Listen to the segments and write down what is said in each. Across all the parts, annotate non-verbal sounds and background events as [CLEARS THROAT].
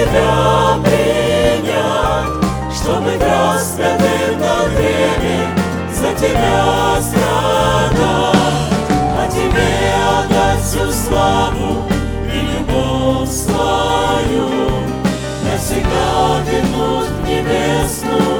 тебя принять, чтобы распятым на древе за тебя страдать, а тебе отдать всю славу и любовь свою навсегда вернуть в небесную.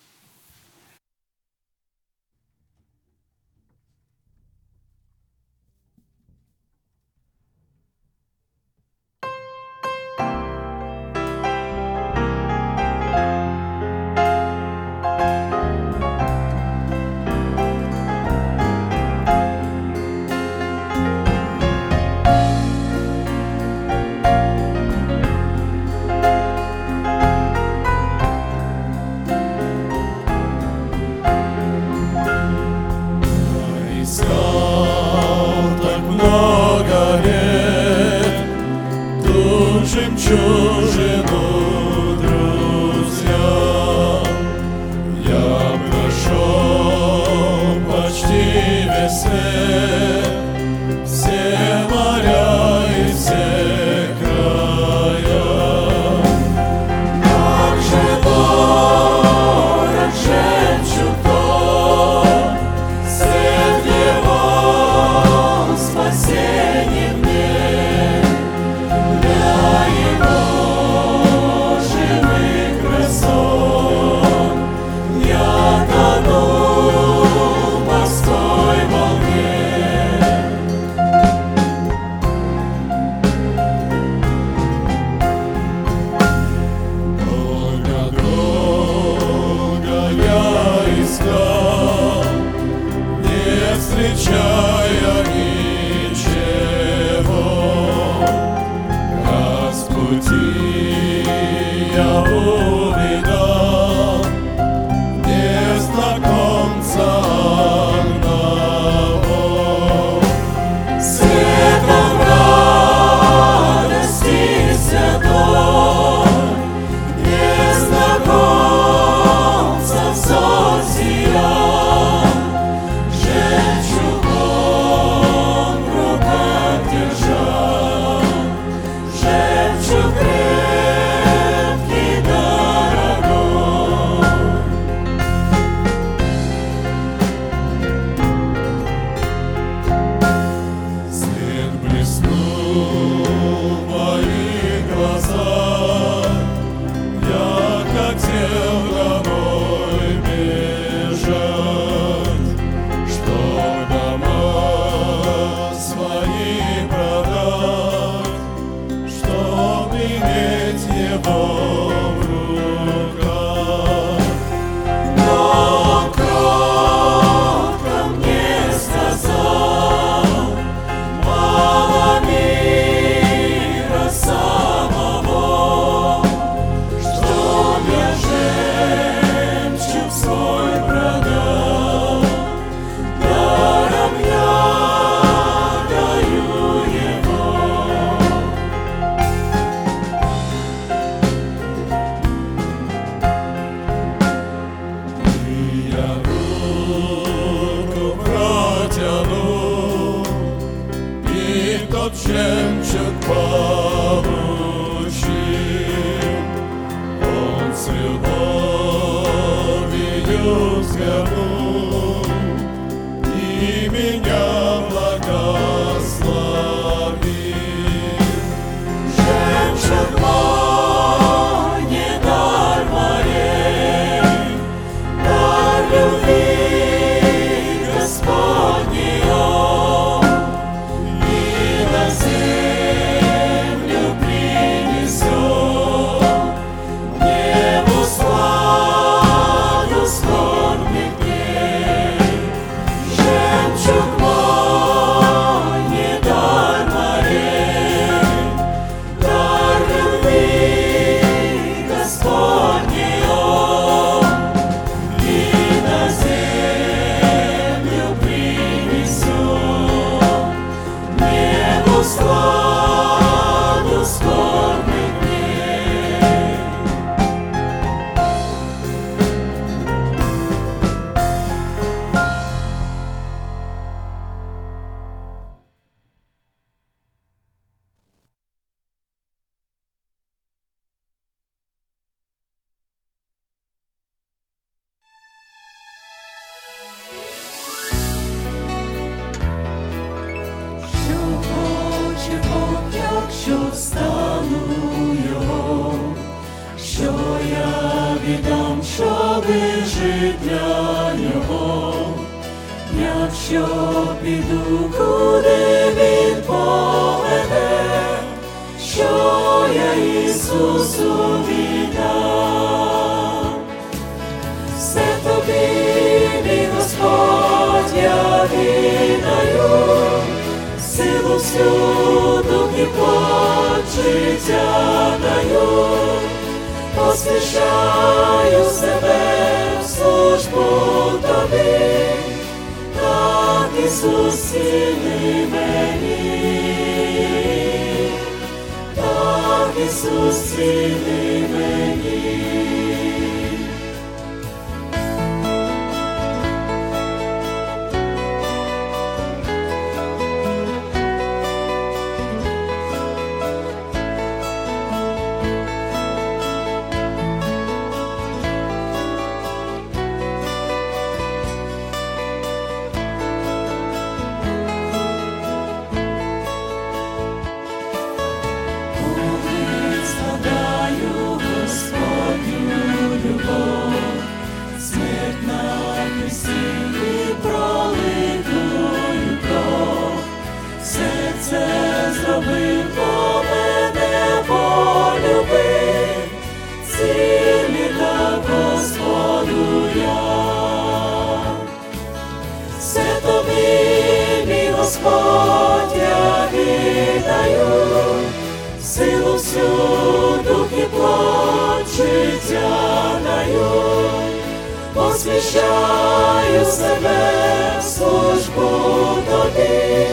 посвящаю себе в службу тобі, так Ісус ціни мені, так Ісус ціни Силу всю і плоть даю, посвящаю себе в службу тобі,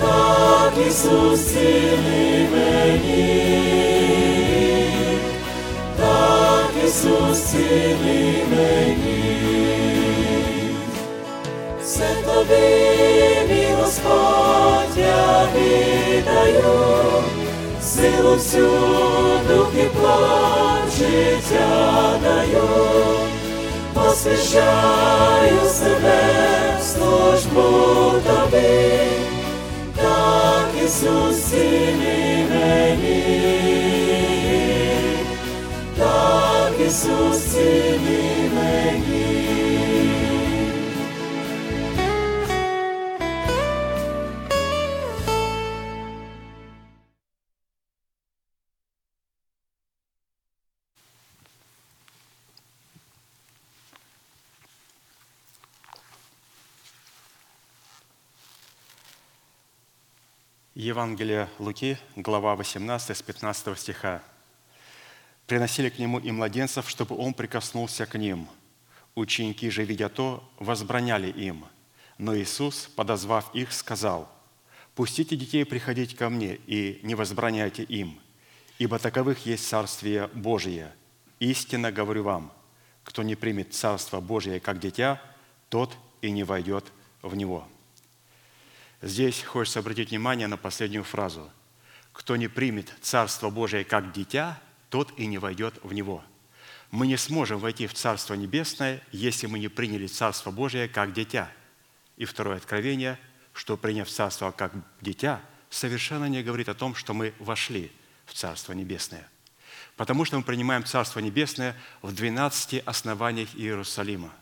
так Ісус ціни мені, так Ісус ціни мені. Все тобі, мій Господь, я віддаю, силу всю дух і плоть життя даю, посвящаю себе в службу тобі, так Ісус ціни мені, так Ісус ціни Евангелие Луки, глава 18, с 15 стиха. «Приносили к нему и младенцев, чтобы он прикоснулся к ним. Ученики же, видя то, возбраняли им. Но Иисус, подозвав их, сказал, «Пустите детей приходить ко мне, и не возбраняйте им, ибо таковых есть Царствие Божие. Истинно говорю вам, кто не примет Царство Божие как дитя, тот и не войдет в него». Здесь хочется обратить внимание на последнюю фразу. «Кто не примет Царство Божие как дитя, тот и не войдет в него». Мы не сможем войти в Царство Небесное, если мы не приняли Царство Божие как дитя. И второе откровение, что приняв Царство как дитя, совершенно не говорит о том, что мы вошли в Царство Небесное. Потому что мы принимаем Царство Небесное в 12 основаниях Иерусалима –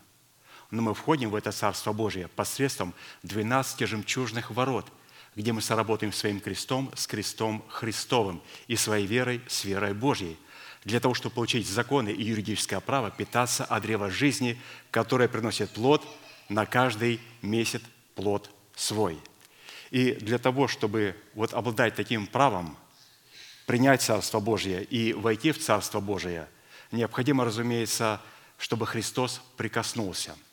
но мы входим в это Царство Божие посредством 12 жемчужных ворот, где мы соработаем своим крестом с крестом Христовым и своей верой с верой Божьей, для того, чтобы получить законы и юридическое право питаться от древа жизни, которое приносит плод на каждый месяц плод свой. И для того, чтобы вот обладать таким правом, принять Царство Божие и войти в Царство Божие, необходимо, разумеется, чтобы Христос прикоснулся –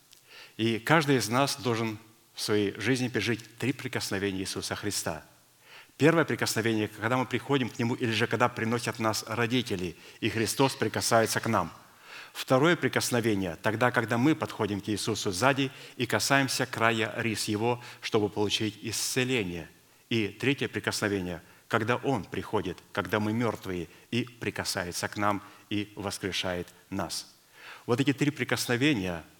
и каждый из нас должен в своей жизни пережить три прикосновения Иисуса Христа. Первое прикосновение, когда мы приходим к Нему, или же когда приносят нас родители, и Христос прикасается к нам. Второе прикосновение, тогда, когда мы подходим к Иисусу сзади и касаемся края рис Его, чтобы получить исцеление. И третье прикосновение, когда Он приходит, когда мы мертвые, и прикасается к нам и воскрешает нас. Вот эти три прикосновения –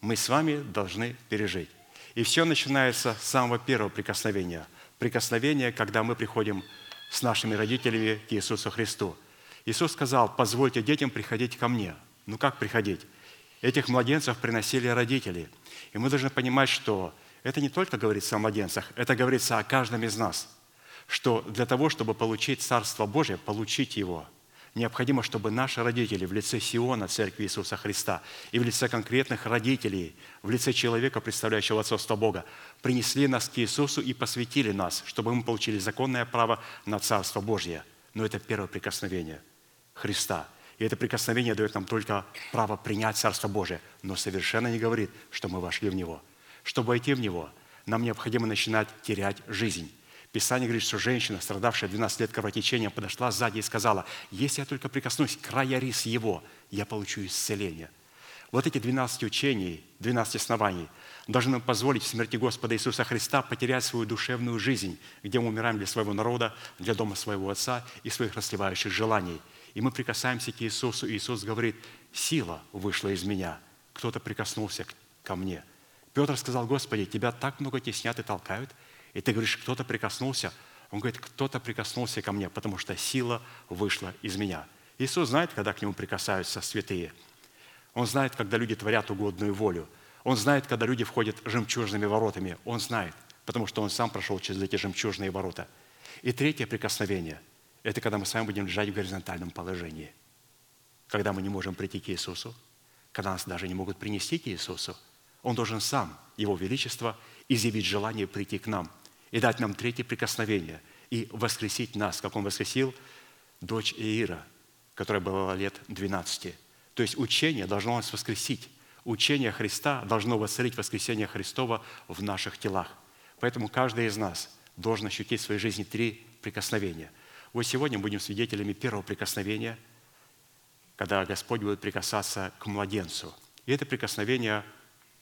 мы с вами должны пережить. И все начинается с самого первого прикосновения. Прикосновение, когда мы приходим с нашими родителями к Иисусу Христу. Иисус сказал, позвольте детям приходить ко мне. Ну как приходить? Этих младенцев приносили родители. И мы должны понимать, что это не только говорится о младенцах, это говорится о каждом из нас, что для того, чтобы получить Царство Божие, получить его – необходимо, чтобы наши родители в лице Сиона, Церкви Иисуса Христа, и в лице конкретных родителей, в лице человека, представляющего отцовство Бога, принесли нас к Иисусу и посвятили нас, чтобы мы получили законное право на Царство Божье. Но это первое прикосновение Христа. И это прикосновение дает нам только право принять Царство Божие, но совершенно не говорит, что мы вошли в Него. Чтобы войти в Него, нам необходимо начинать терять жизнь Писание говорит, что женщина, страдавшая 12 лет кровотечением, подошла сзади и сказала, если я только прикоснусь к края рис его, я получу исцеление. Вот эти 12 учений, 12 оснований должны нам позволить в смерти Господа Иисуса Христа потерять свою душевную жизнь, где мы умираем для своего народа, для дома своего Отца и своих расливающих желаний. И мы прикасаемся к Иисусу, и Иисус говорит, сила вышла из меня, кто-то прикоснулся ко мне. Петр сказал, Господи, тебя так много теснят и толкают – и ты говоришь, кто-то прикоснулся. Он говорит, кто-то прикоснулся ко мне, потому что сила вышла из меня. Иисус знает, когда к Нему прикасаются святые. Он знает, когда люди творят угодную волю. Он знает, когда люди входят жемчужными воротами. Он знает, потому что Он сам прошел через эти жемчужные ворота. И третье прикосновение – это когда мы с вами будем лежать в горизонтальном положении. Когда мы не можем прийти к Иисусу, когда нас даже не могут принести к Иисусу, Он должен сам, Его Величество, изъявить желание прийти к нам – и дать нам третье прикосновение и воскресить нас, как Он воскресил дочь Иира, которая была лет 12. То есть учение должно нас воскресить. Учение Христа должно воцарить воскресение Христова в наших телах. Поэтому каждый из нас должен ощутить в своей жизни три прикосновения. Вот сегодня будем свидетелями первого прикосновения, когда Господь будет прикасаться к младенцу. И это прикосновение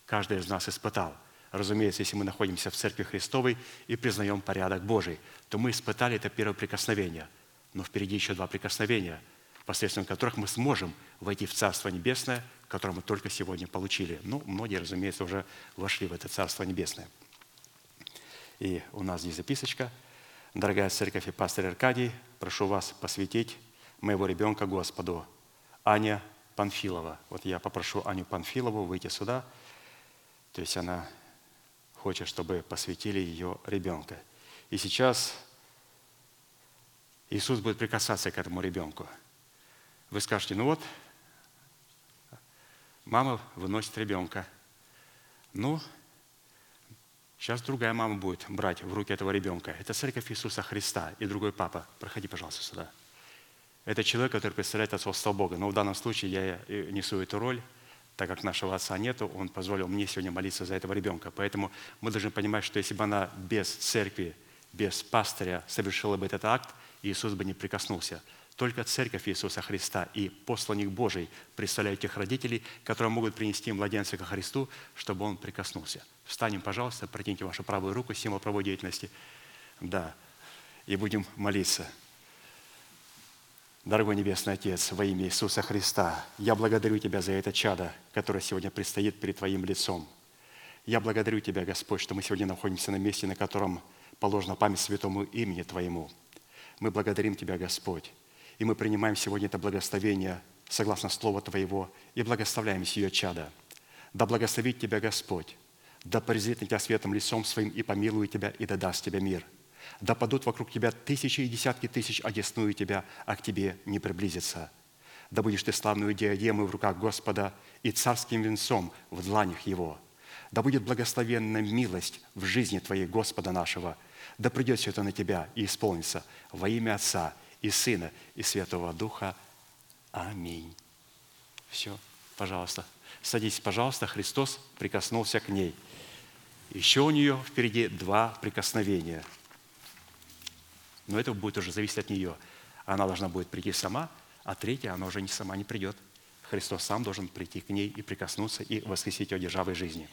каждый из нас испытал – Разумеется, если мы находимся в Церкви Христовой и признаем порядок Божий, то мы испытали это первое прикосновение. Но впереди еще два прикосновения, посредством которых мы сможем войти в Царство Небесное, которое мы только сегодня получили. Ну, многие, разумеется, уже вошли в это Царство Небесное. И у нас здесь записочка. Дорогая церковь и пастор Аркадий, прошу вас посвятить моего ребенка Господу. Аня Панфилова. Вот я попрошу Аню Панфилову выйти сюда. То есть она хочет, чтобы посвятили ее ребенка. И сейчас Иисус будет прикасаться к этому ребенку. Вы скажете, ну вот, мама выносит ребенка. Ну, сейчас другая мама будет брать в руки этого ребенка. Это церковь Иисуса Христа и другой папа. Проходи, пожалуйста, сюда. Это человек, который представляет отцовство Бога. Но в данном случае я несу эту роль – так как нашего отца нету, он позволил мне сегодня молиться за этого ребенка. Поэтому мы должны понимать, что если бы она без церкви, без пастыря совершила бы этот акт, Иисус бы не прикоснулся. Только церковь Иисуса Христа и посланник Божий представляют тех родителей, которые могут принести младенца ко Христу, чтобы он прикоснулся. Встанем, пожалуйста, протяните вашу правую руку, символ правой деятельности. Да, и будем молиться. Дорогой Небесный Отец, во имя Иисуса Христа, я благодарю Тебя за это чадо, которое сегодня предстоит перед Твоим лицом. Я благодарю Тебя, Господь, что мы сегодня находимся на месте, на котором положена память святому имени Твоему. Мы благодарим Тебя, Господь, и мы принимаем сегодня это благословение согласно Слова Твоего и благословляем сие чада. Да благословит Тебя Господь, да презрит на Тебя светом лицом Своим и помилует Тебя, и да даст Тебе мир – да падут вокруг тебя тысячи и десятки тысяч, одесную тебя, а к тебе не приблизится. Да будешь ты славную диадемой в руках Господа и царским венцом в дланях Его. Да будет благословенна милость в жизни Твоей Господа нашего. Да придет все это на Тебя и исполнится во имя Отца и Сына и Святого Духа. Аминь. Все, пожалуйста. Садитесь, пожалуйста. Христос прикоснулся к ней. Еще у нее впереди два прикосновения – но это будет уже зависеть от нее. Она должна будет прийти сама, а третья, она уже не сама не придет. Христос сам должен прийти к ней и прикоснуться, и воскресить ее державой жизни.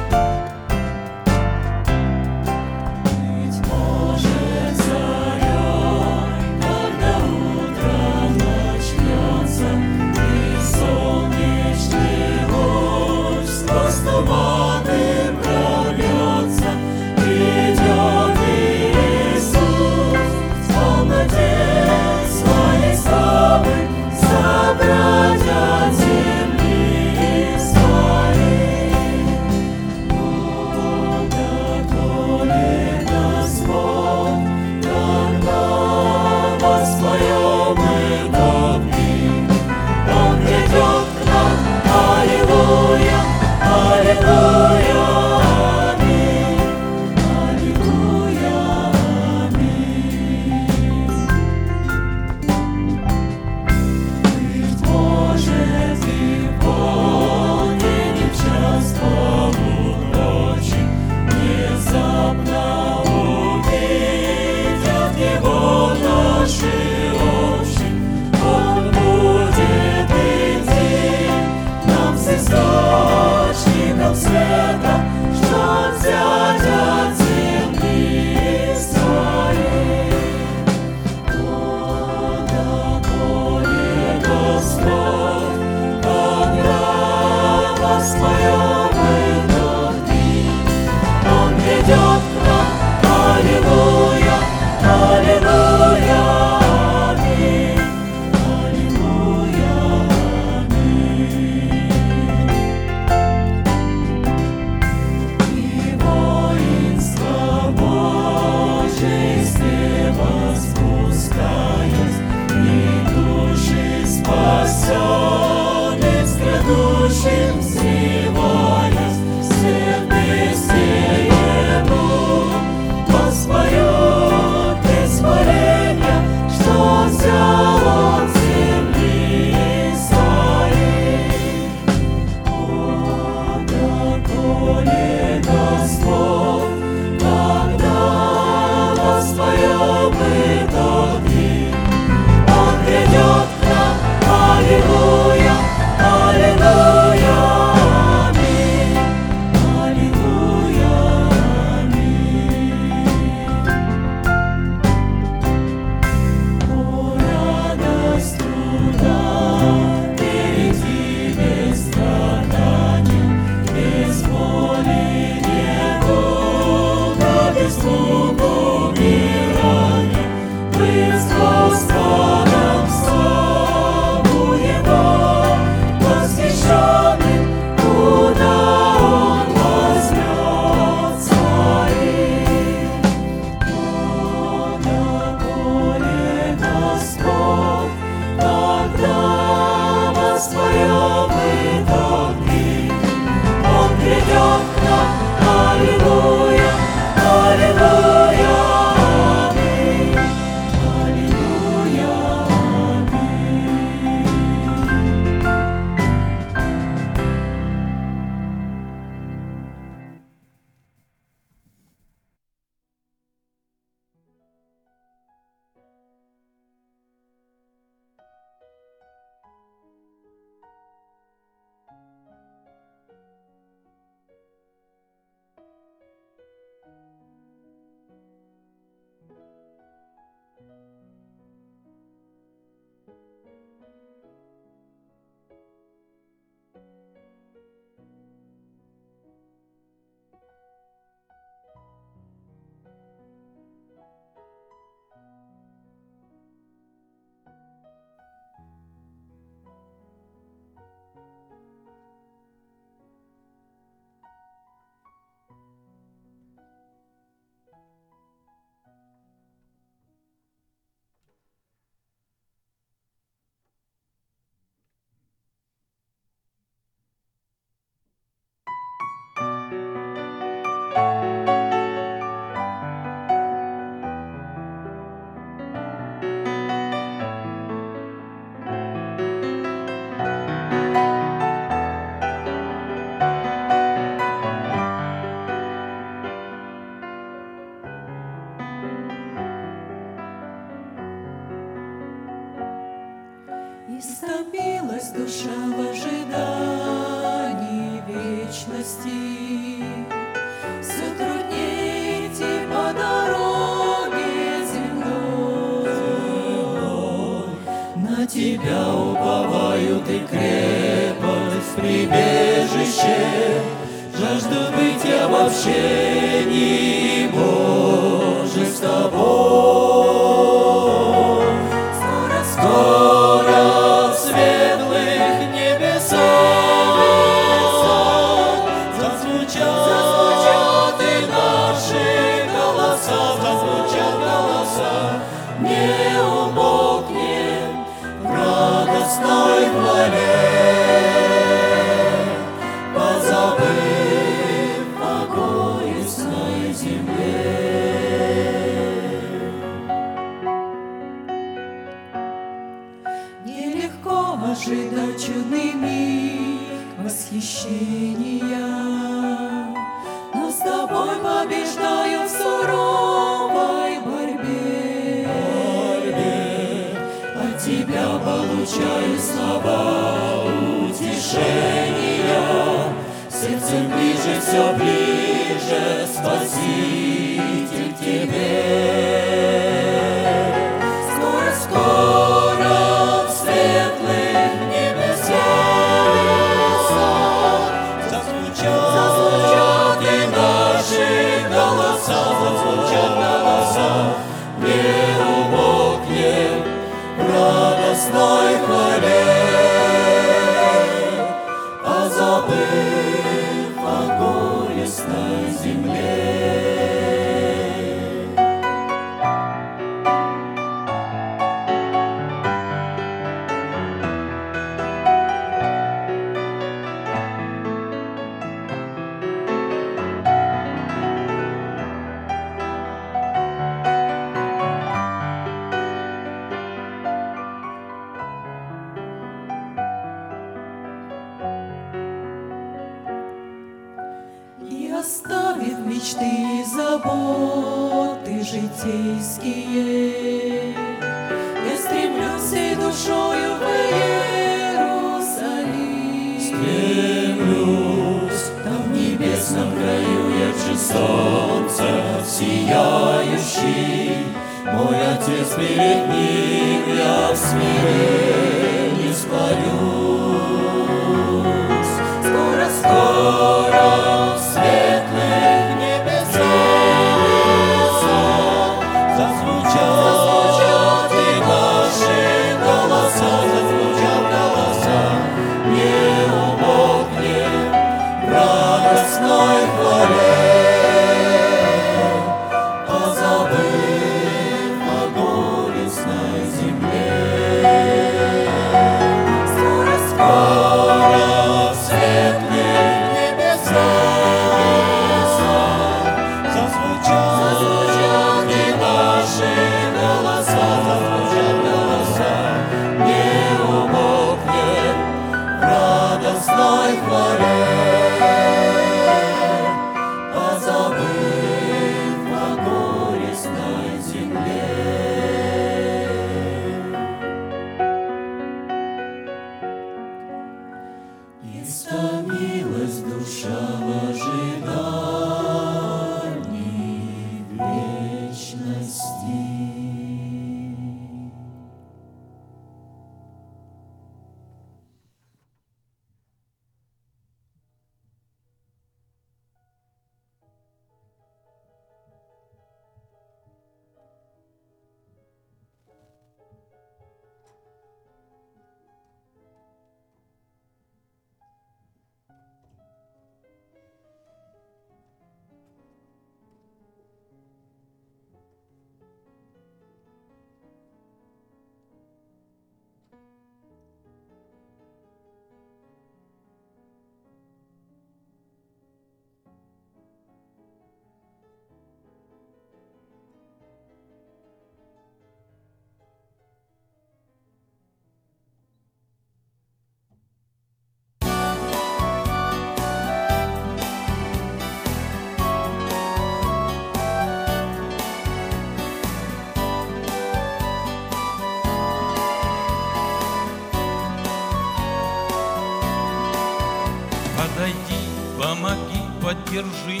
Поддержи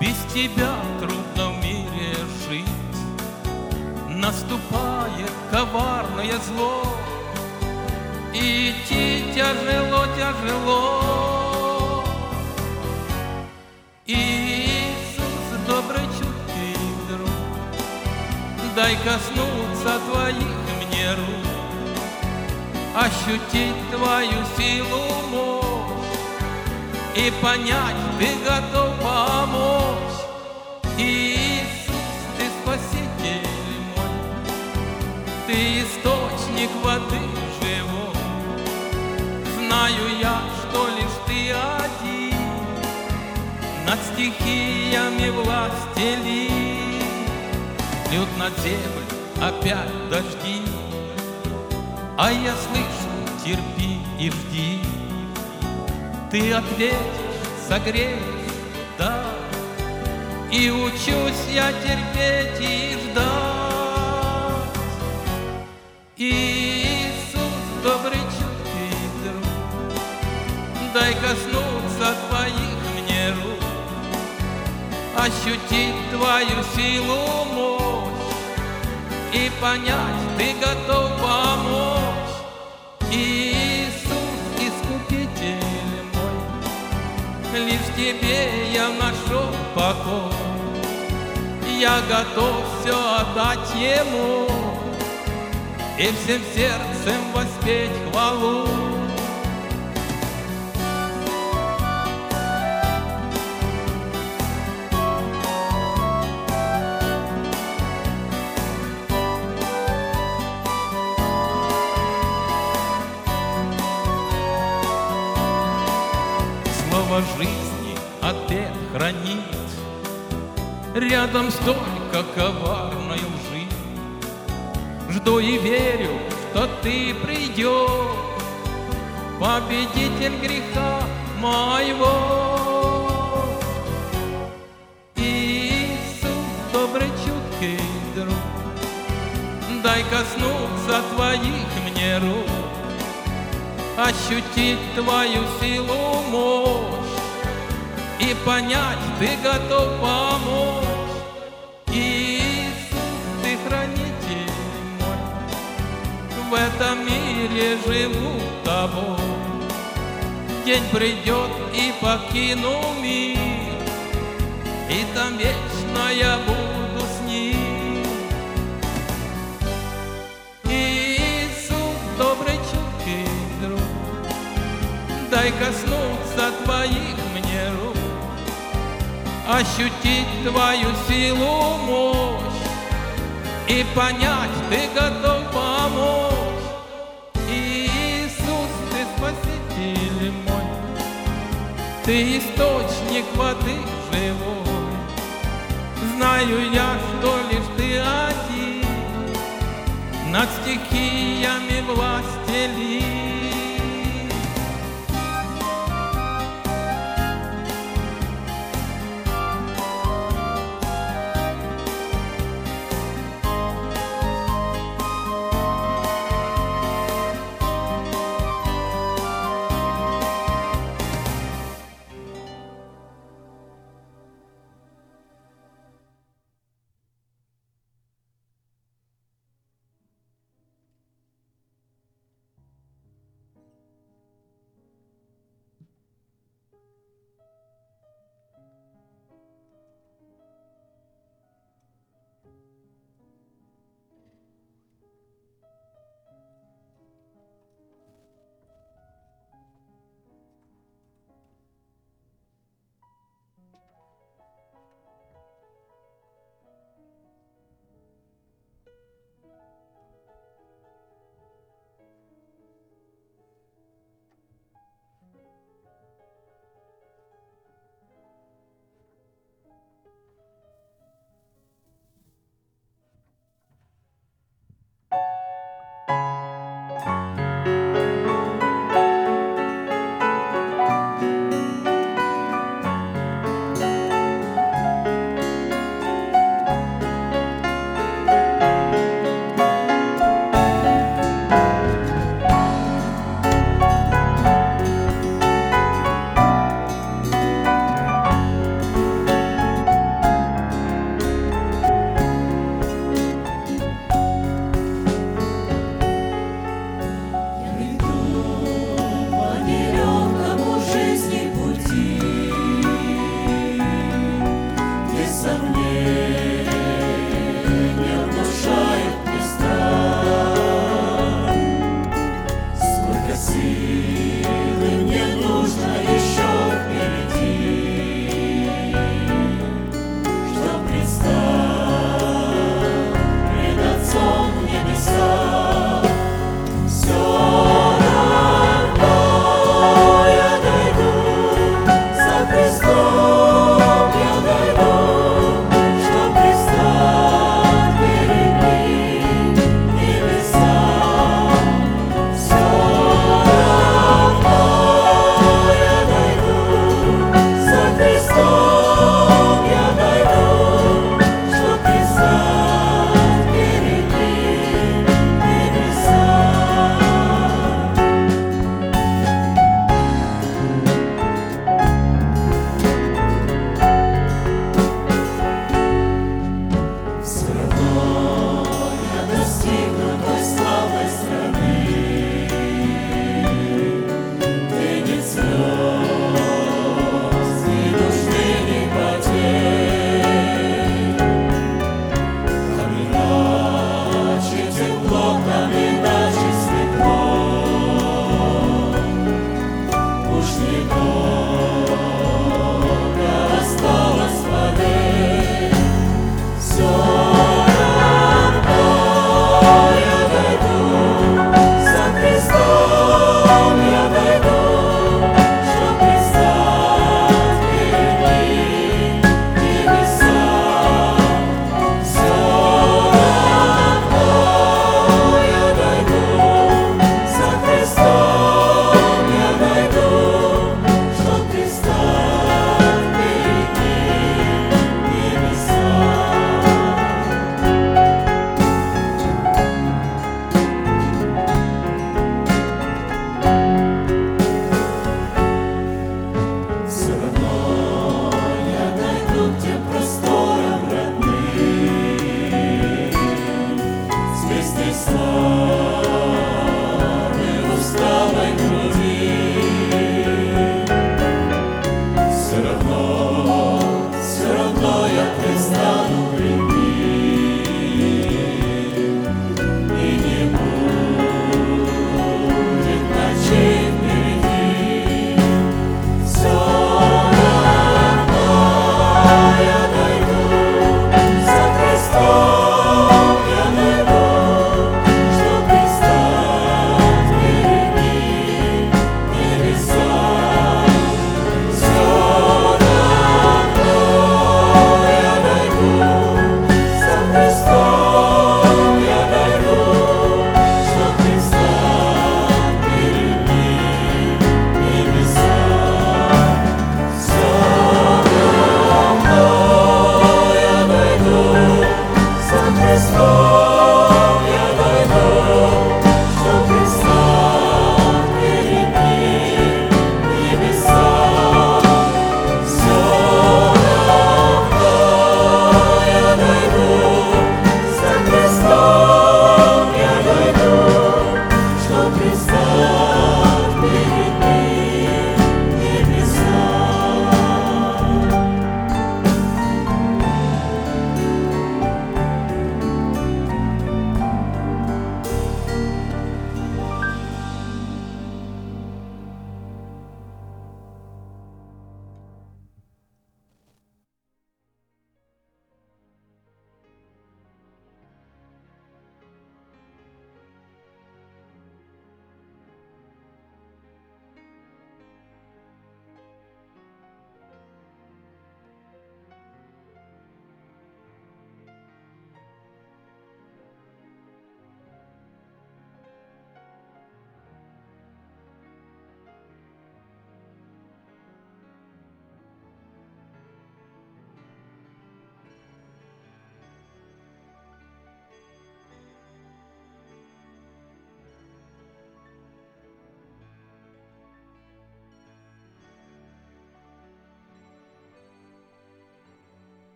Без тебя трудно в мире жить. Наступает коварное зло. И идти тяжело, тяжело. Иисус, добрый, чуткий друг Дай коснуться твоих мне рук ощутить твою силу, мощь и понять, ты готов помочь. Иисус, ты спаситель мой, ты источник воды живой. Знаю я, что лишь ты один над стихиями властелин. Льют над землю опять дожди, а я слышу, терпи и жди. Ты ответишь, согреешь, да, И учусь я терпеть и ждать. Иисус, добрый, чуткий друг, Дай коснуться твоих мне рук, Ощутить твою силу, мощь, И понять, ты готов помочь. Тебе я нашел покой. Я готов все отдать Ему И всем сердцем воспеть хвалу. Рядом столько коварной лжи Жду и верю, что ты придешь Победитель греха моего Иисус, добрый, чуткий друг, Дай коснуться твоих мне рук, Ощутить твою силу, мощь И понять, ты готов помочь. Мире живу тобой. День придет и покину мир, И там вечно я буду с ним. Иисус, добрый, чуткий друг, Дай коснуться твоих мне рук, Ощутить твою силу, мощь И понять, ты готов помочь. Ты источник воды живой. Знаю я, что лишь ты один Над стихиями властелин.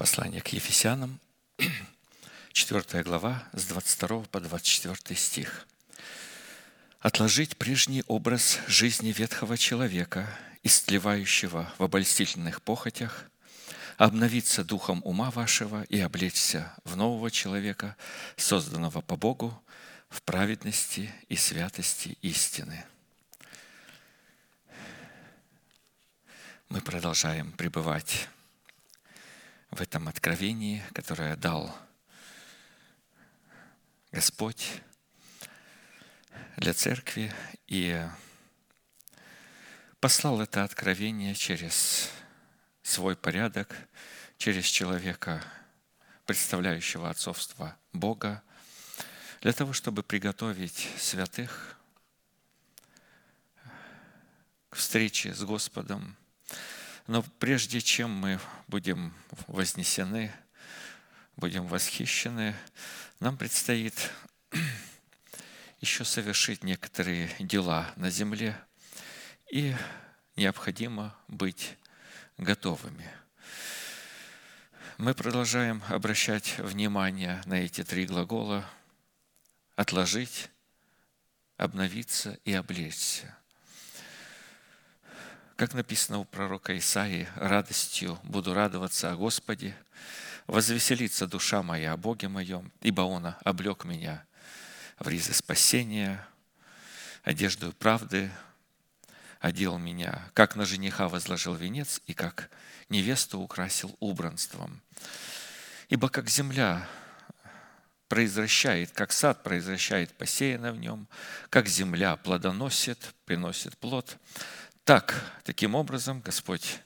Послание к Ефесянам, [CLEARS THROAT] 4 глава, с 22 по 24 стих. «Отложить прежний образ жизни ветхого человека, истлевающего в обольстительных похотях, обновиться духом ума вашего и облечься в нового человека, созданного по Богу в праведности и святости истины». Мы продолжаем пребывать в этом откровении, которое дал Господь для церкви и послал это откровение через свой порядок, через человека, представляющего отцовство Бога, для того, чтобы приготовить святых к встрече с Господом, но прежде чем мы будем вознесены, будем восхищены, нам предстоит [CLEARS THROAT] еще совершить некоторые дела на земле, и необходимо быть готовыми. Мы продолжаем обращать внимание на эти три глагола «отложить», «обновиться» и «облечься». Как написано у пророка Исаии, радостью буду радоваться о Господе, возвеселится душа моя о Боге моем, ибо Он облег меня в ризы спасения, одежду правды одел меня, как на жениха возложил венец и как невесту украсил убранством. Ибо как земля произвращает, как сад произвращает посеянное в нем, как земля плодоносит, приносит плод, так, таким образом, Господь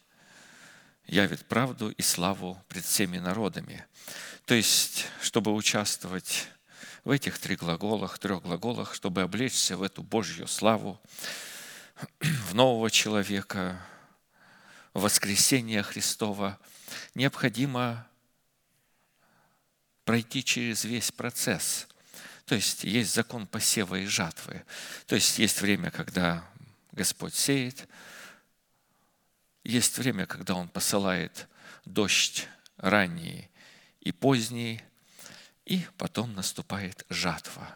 явит правду и славу пред всеми народами. То есть, чтобы участвовать в этих трех глаголах, трех глаголах, чтобы облечься в эту Божью славу, в нового человека, в воскресение Христова, необходимо пройти через весь процесс. То есть есть закон посева и жатвы. То есть есть время, когда Господь сеет. Есть время, когда Он посылает дождь ранний и поздний, и потом наступает жатва.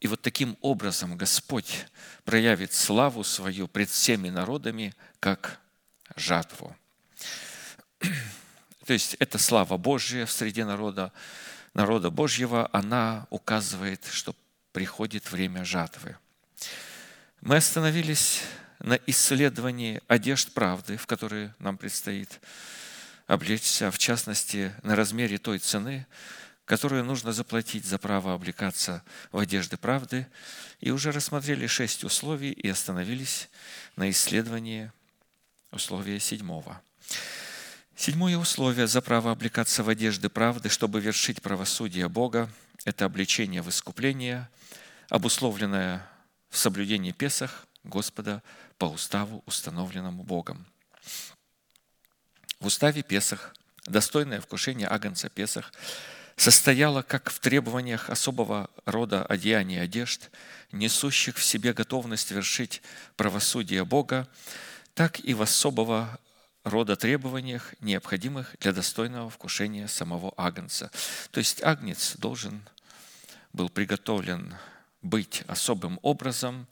И вот таким образом Господь проявит славу свою пред всеми народами, как жатву. [CLEARS THROAT] То есть эта слава Божья в среде народа, народа Божьего, она указывает, что приходит время жатвы. Мы остановились на исследовании одежд правды, в которые нам предстоит облечься, в частности, на размере той цены, которую нужно заплатить за право облекаться в одежды правды, и уже рассмотрели шесть условий и остановились на исследовании условия седьмого. Седьмое условие за право облекаться в одежды правды, чтобы вершить правосудие Бога, это обличение в искупление, обусловленное в соблюдении Песах Господа по уставу, установленному Богом. В уставе Песах достойное вкушение Агнца Песах состояло как в требованиях особого рода одеяний одежд, несущих в себе готовность вершить правосудие Бога, так и в особого рода требованиях, необходимых для достойного вкушения самого Агнца. То есть Агнец должен был приготовлен быть особым образом,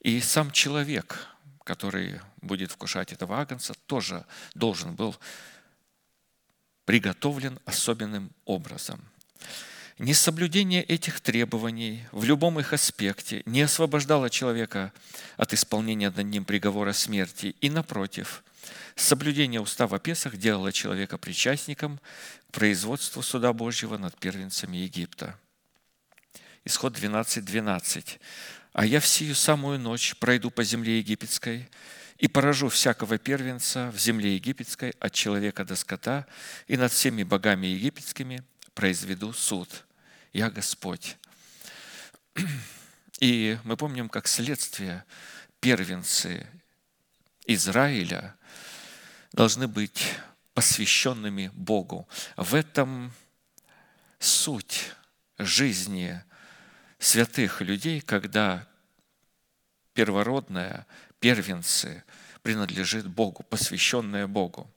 и сам человек, который будет вкушать этого Агнца, тоже должен был приготовлен особенным образом. Несоблюдение этих требований в любом их аспекте не освобождало человека от исполнения над ним приговора смерти, и напротив, соблюдение устава Песах делало человека причастником к производству суда Божьего над первенцами Египта. Исход 12.12. 12. «А я в сию самую ночь пройду по земле египетской, и поражу всякого первенца в земле египетской от человека до скота, и над всеми богами египетскими произведу суд. Я Господь». И мы помним, как следствие первенцы Израиля должны быть посвященными Богу. В этом суть жизни святых людей, когда первородное, первенцы принадлежит Богу, посвященное Богу.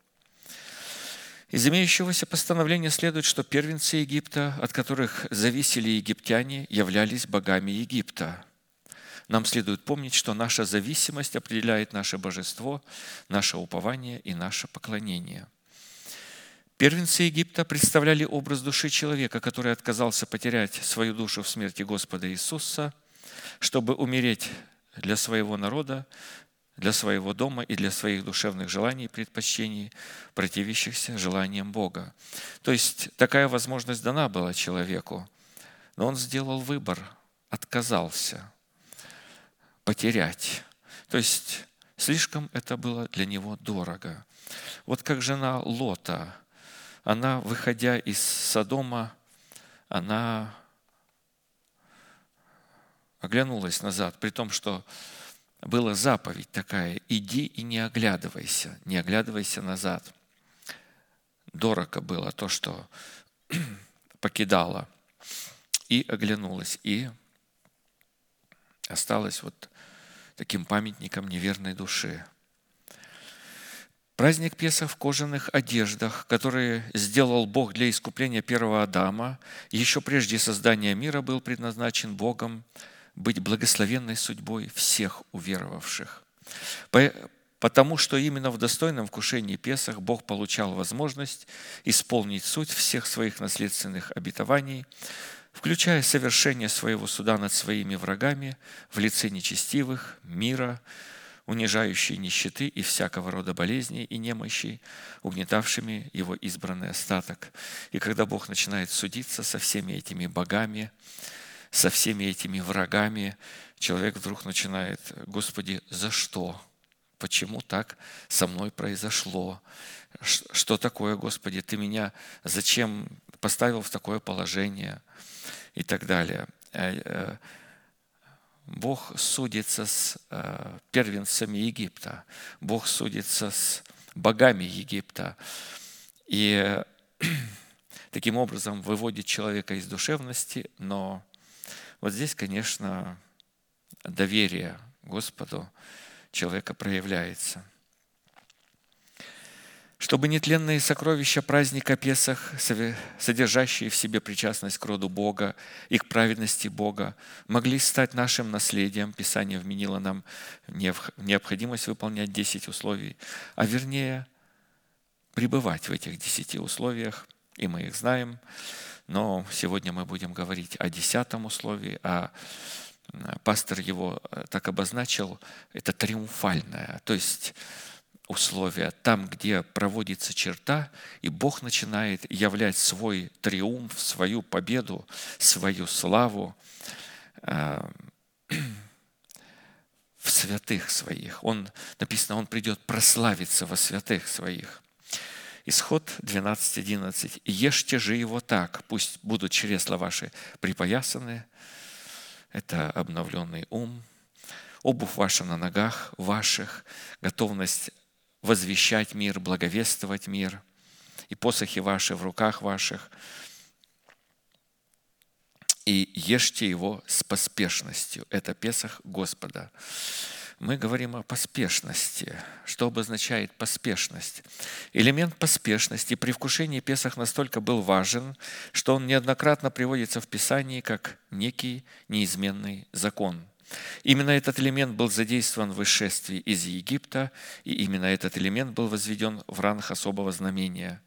Из имеющегося постановления следует, что первенцы Египта, от которых зависели египтяне, являлись богами Египта. Нам следует помнить, что наша зависимость определяет наше божество, наше упование и наше поклонение. Первенцы Египта представляли образ души человека, который отказался потерять свою душу в смерти Господа Иисуса, чтобы умереть для своего народа, для своего дома и для своих душевных желаний и предпочтений, противящихся желаниям Бога. То есть такая возможность дана была человеку, но он сделал выбор, отказался потерять. То есть слишком это было для него дорого. Вот как жена Лота, она, выходя из Содома, она оглянулась назад, при том, что была заповедь такая, иди и не оглядывайся, не оглядывайся назад. Дорого было то, что [CLEARS THROAT] покидала, и оглянулась, и осталась вот таким памятником неверной души. Праздник Песах в кожаных одеждах, которые сделал Бог для искупления первого Адама, еще прежде создания мира был предназначен Богом быть благословенной судьбой всех уверовавших. Потому что именно в достойном вкушении Песах Бог получал возможность исполнить суть всех своих наследственных обетований, включая совершение своего суда над своими врагами в лице нечестивых, мира, унижающей нищеты и всякого рода болезней и немощей, угнетавшими его избранный остаток. И когда Бог начинает судиться со всеми этими богами, со всеми этими врагами, человек вдруг начинает, Господи, за что? Почему так со мной произошло? Что такое, Господи, Ты меня зачем поставил в такое положение? И так далее. Бог судится с э, первенцами Египта. Бог судится с богами Египта. И [CLEARS THROAT] таким образом выводит человека из душевности, но вот здесь, конечно, доверие Господу человека проявляется. Чтобы нетленные сокровища праздника Песах, содержащие в себе причастность к роду Бога и к праведности Бога, могли стать нашим наследием, Писание вменило нам необходимость выполнять 10 условий, а вернее пребывать в этих 10 условиях, и мы их знаем – но сегодня мы будем говорить о десятом условии, а пастор его э, так обозначил, это триумфальное. То есть условия, там, где проводится черта, и Бог начинает являть свой триумф, свою победу, свою славу э, в святых своих. Он, написано, Он придет прославиться во святых своих. Исход 12.11. «Ешьте же его так, пусть будут чресла ваши припоясаны». Это обновленный ум, обувь ваша на ногах ваших, готовность возвещать мир, благовествовать мир, и посохи ваши в руках ваших, и ешьте его с поспешностью. Это Песах Господа. Мы говорим о поспешности. Что обозначает поспешность? Элемент поспешности при вкушении Песах настолько был важен, что он неоднократно приводится в Писании как некий неизменный закон – Именно этот элемент был задействован в вышествии из Египта, и именно этот элемент был возведен в ранг особого знамения.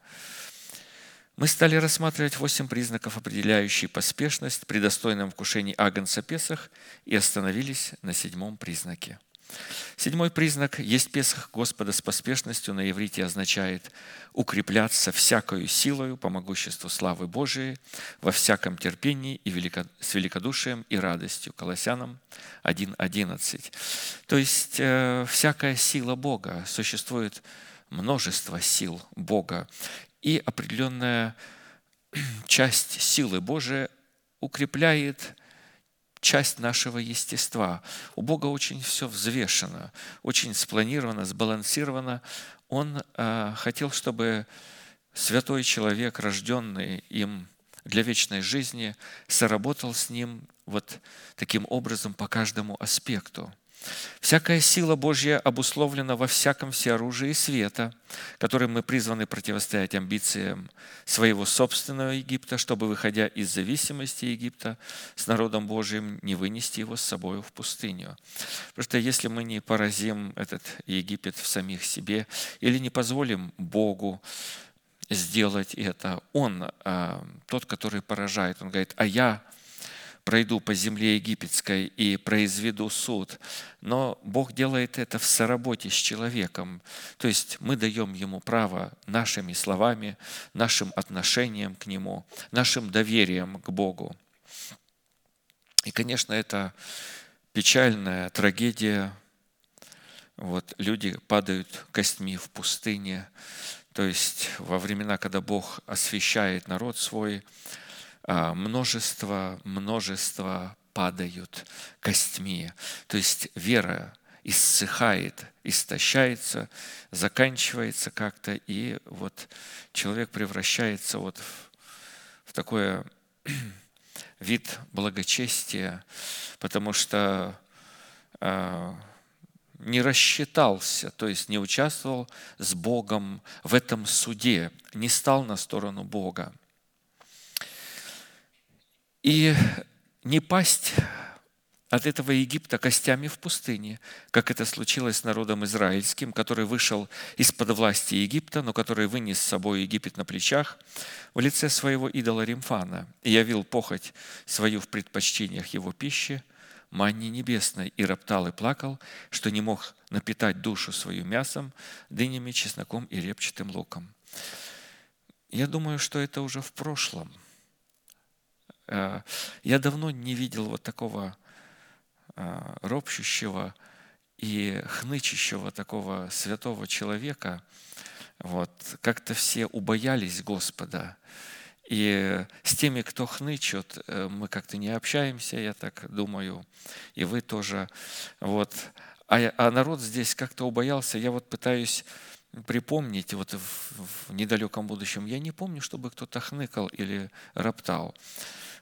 Мы стали рассматривать восемь признаков, определяющих поспешность при достойном вкушении Агнца Песах, и остановились на седьмом признаке – Седьмой признак «Есть Песах Господа с поспешностью» на иврите означает «укрепляться всякою силою по могуществу славы Божией во всяком терпении и велико... с великодушием и радостью». Колоссянам 1.11. То есть э, всякая сила Бога, существует множество сил Бога, и определенная часть силы Божией укрепляет часть нашего естества. У Бога очень все взвешено, очень спланировано, сбалансировано. Он э, хотел, чтобы святой человек, рожденный им для вечной жизни, соработал с ним вот таким образом по каждому аспекту – Всякая сила Божья обусловлена во всяком всеоружии света, которым мы призваны противостоять амбициям своего собственного Египта, чтобы, выходя из зависимости Египта с народом Божьим, не вынести его с собой в пустыню. Потому что если мы не поразим этот Египет в самих себе или не позволим Богу сделать это, Он а, тот, который поражает. Он говорит, а я пройду по земле египетской и произведу суд. Но Бог делает это в соработе с человеком. То есть мы даем ему право нашими словами, нашим отношением к нему, нашим доверием к Богу. И, конечно, это печальная трагедия. Вот люди падают костьми в пустыне. То есть во времена, когда Бог освещает народ свой, множество, множество падают костьми. То есть вера иссыхает, истощается, заканчивается как-то, и вот человек превращается вот в, в такое [CLEARS THROAT] вид благочестия, потому что э, не рассчитался, то есть не участвовал с Богом в этом суде, не стал на сторону Бога и не пасть от этого Египта костями в пустыне, как это случилось с народом израильским, который вышел из-под власти Египта, но который вынес с собой Египет на плечах в лице своего идола Римфана и явил похоть свою в предпочтениях его пищи, манни небесной, и роптал и плакал, что не мог напитать душу свою мясом, дынями, чесноком и репчатым луком. Я думаю, что это уже в прошлом – я давно не видел вот такого э, ропщущего и хнычущего такого святого человека. Вот. Как-то все убоялись Господа. И с теми, кто хнычет, э, мы как-то не общаемся, я так думаю, и вы тоже. Вот. А, а народ здесь как-то убоялся. Я вот пытаюсь припомнить вот в, в недалеком будущем. Я не помню, чтобы кто-то хныкал или роптал.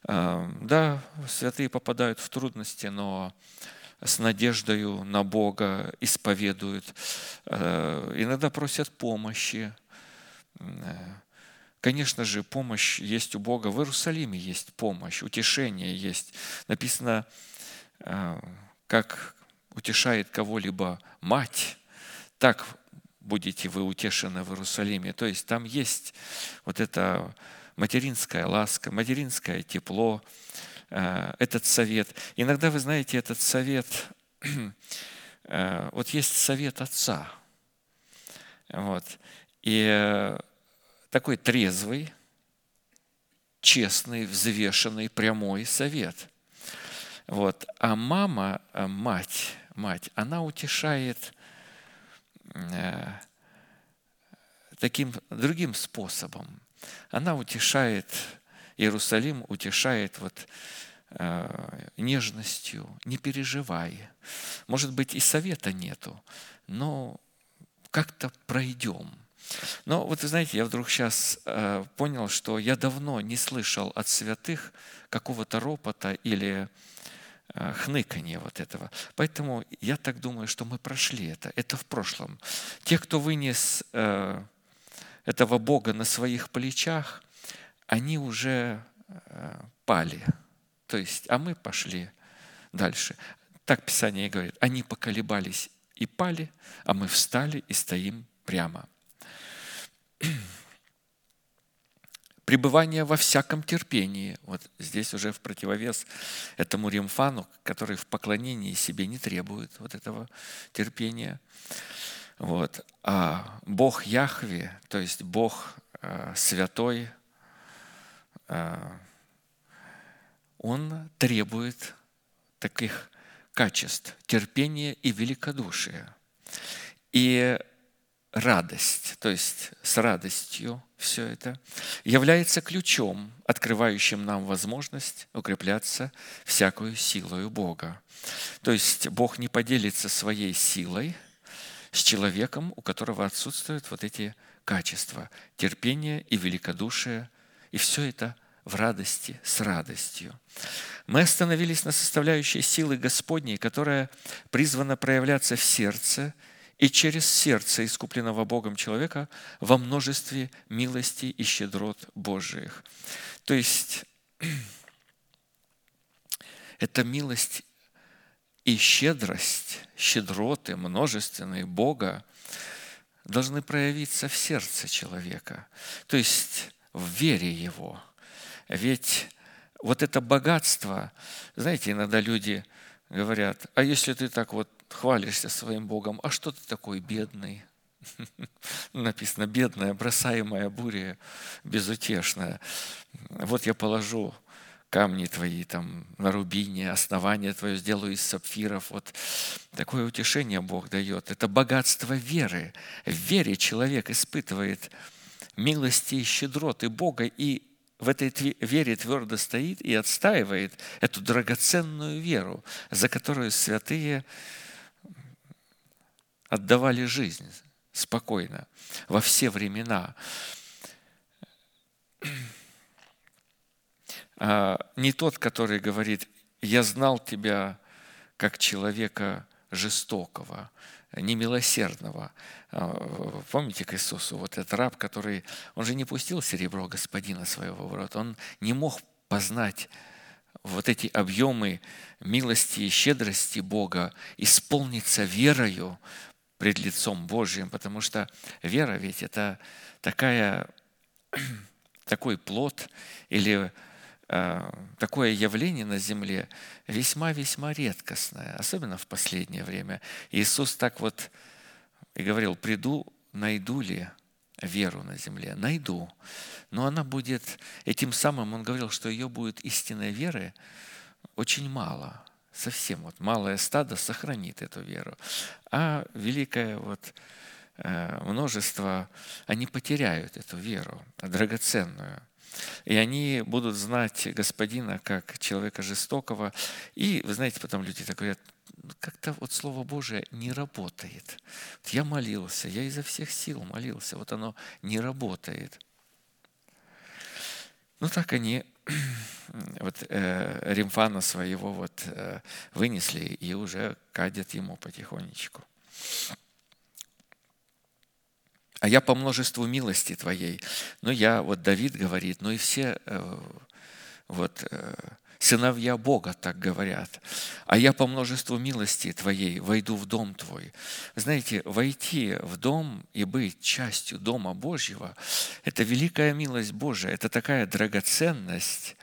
Эм, да, святые попадают в трудности, но с надеждою на Бога исповедуют. Э, иногда просят помощи. Э, конечно же, помощь есть у Бога. В Иерусалиме есть помощь, утешение есть. Написано, э, как утешает кого-либо мать, так будете вы утешены в Иерусалиме. То есть там есть вот это материнская ласка, материнское тепло, э, этот совет. Иногда, вы знаете, этот совет, [CLEARS THROAT] э, вот есть совет отца. Вот. И э, такой трезвый, честный, взвешенный, прямой совет. Вот. А мама, мать, мать, она утешает таким другим способом. Она утешает, Иерусалим утешает вот э, нежностью, не переживай. Может быть, и совета нету, но как-то пройдем. Но вот вы знаете, я вдруг сейчас э, понял, что я давно не слышал от святых какого-то ропота или э, вот этого. Поэтому я так думаю, что мы прошли это. Это в прошлом. Те, кто вынес э, этого Бога на своих плечах, они уже э, пали. То есть, а мы пошли дальше. Так Писание говорит. Они поколебались и пали, а мы встали и стоим прямо. [CLEARS THROAT] Пребывание во всяком терпении. Вот здесь уже в противовес этому римфану, который в поклонении себе не требует вот этого терпения. Вот. А Бог Яхве, то есть Бог э, святой, э, Он требует таких качеств терпения и великодушия. И радость, то есть с радостью все это, является ключом, открывающим нам возможность укрепляться всякую силою Бога. То есть Бог не поделится своей силой с человеком, у которого отсутствуют вот эти качества – терпение и великодушие, и все это в радости, с радостью. Мы остановились на составляющей силы Господней, которая призвана проявляться в сердце – и через сердце искупленного Богом человека во множестве милости и щедрот Божиих. То есть [CLEARS THROAT] это милость и щедрость, щедроты множественные Бога должны проявиться в сердце человека, то есть в вере его. Ведь вот это богатство, знаете, иногда люди говорят, а если ты так вот хвалишься своим Богом, а что ты такой бедный? [LAUGHS] Написано, бедная, бросаемая буря, безутешная. Вот я положу камни твои там на рубине, основание твое сделаю из сапфиров. Вот такое утешение Бог дает. Это богатство веры. В вере человек испытывает милости и щедроты Бога и в этой вере твердо стоит и отстаивает эту драгоценную веру, за которую святые отдавали жизнь спокойно во все времена. А не тот, который говорит, я знал тебя как человека жестокого, немилосердного. А, помните к Иисусу, вот этот раб, который, он же не пустил серебро господина своего в рот, он не мог познать вот эти объемы милости и щедрости Бога, исполниться верою, пред лицом Божьим, потому что вера ведь это такая, [CLEARS THROAT] такой плод или такое явление на земле весьма-весьма редкостное, особенно в последнее время. Иисус так вот и говорил, приду, найду ли веру на земле? Найду. Но она будет, этим самым он говорил, что ее будет истинной веры очень мало – совсем вот малое стадо сохранит эту веру, а великое вот э, множество, они потеряют эту веру, драгоценную. И они будут знать Господина как человека жестокого. И, вы знаете, потом люди так говорят, как-то вот Слово Божие не работает. Я молился, я изо всех сил молился, вот оно не работает. Ну так они [CLEARS THROAT] вот э, Римфана своего вот э, вынесли и уже кадят ему потихонечку. А я по множеству милости твоей. Ну, я, вот Давид говорит, ну и все э, вот э, Сыновья Бога так говорят. А я по множеству милости Твоей войду в дом Твой. Знаете, войти в дом и быть частью Дома Божьего – это великая милость Божия, это такая драгоценность.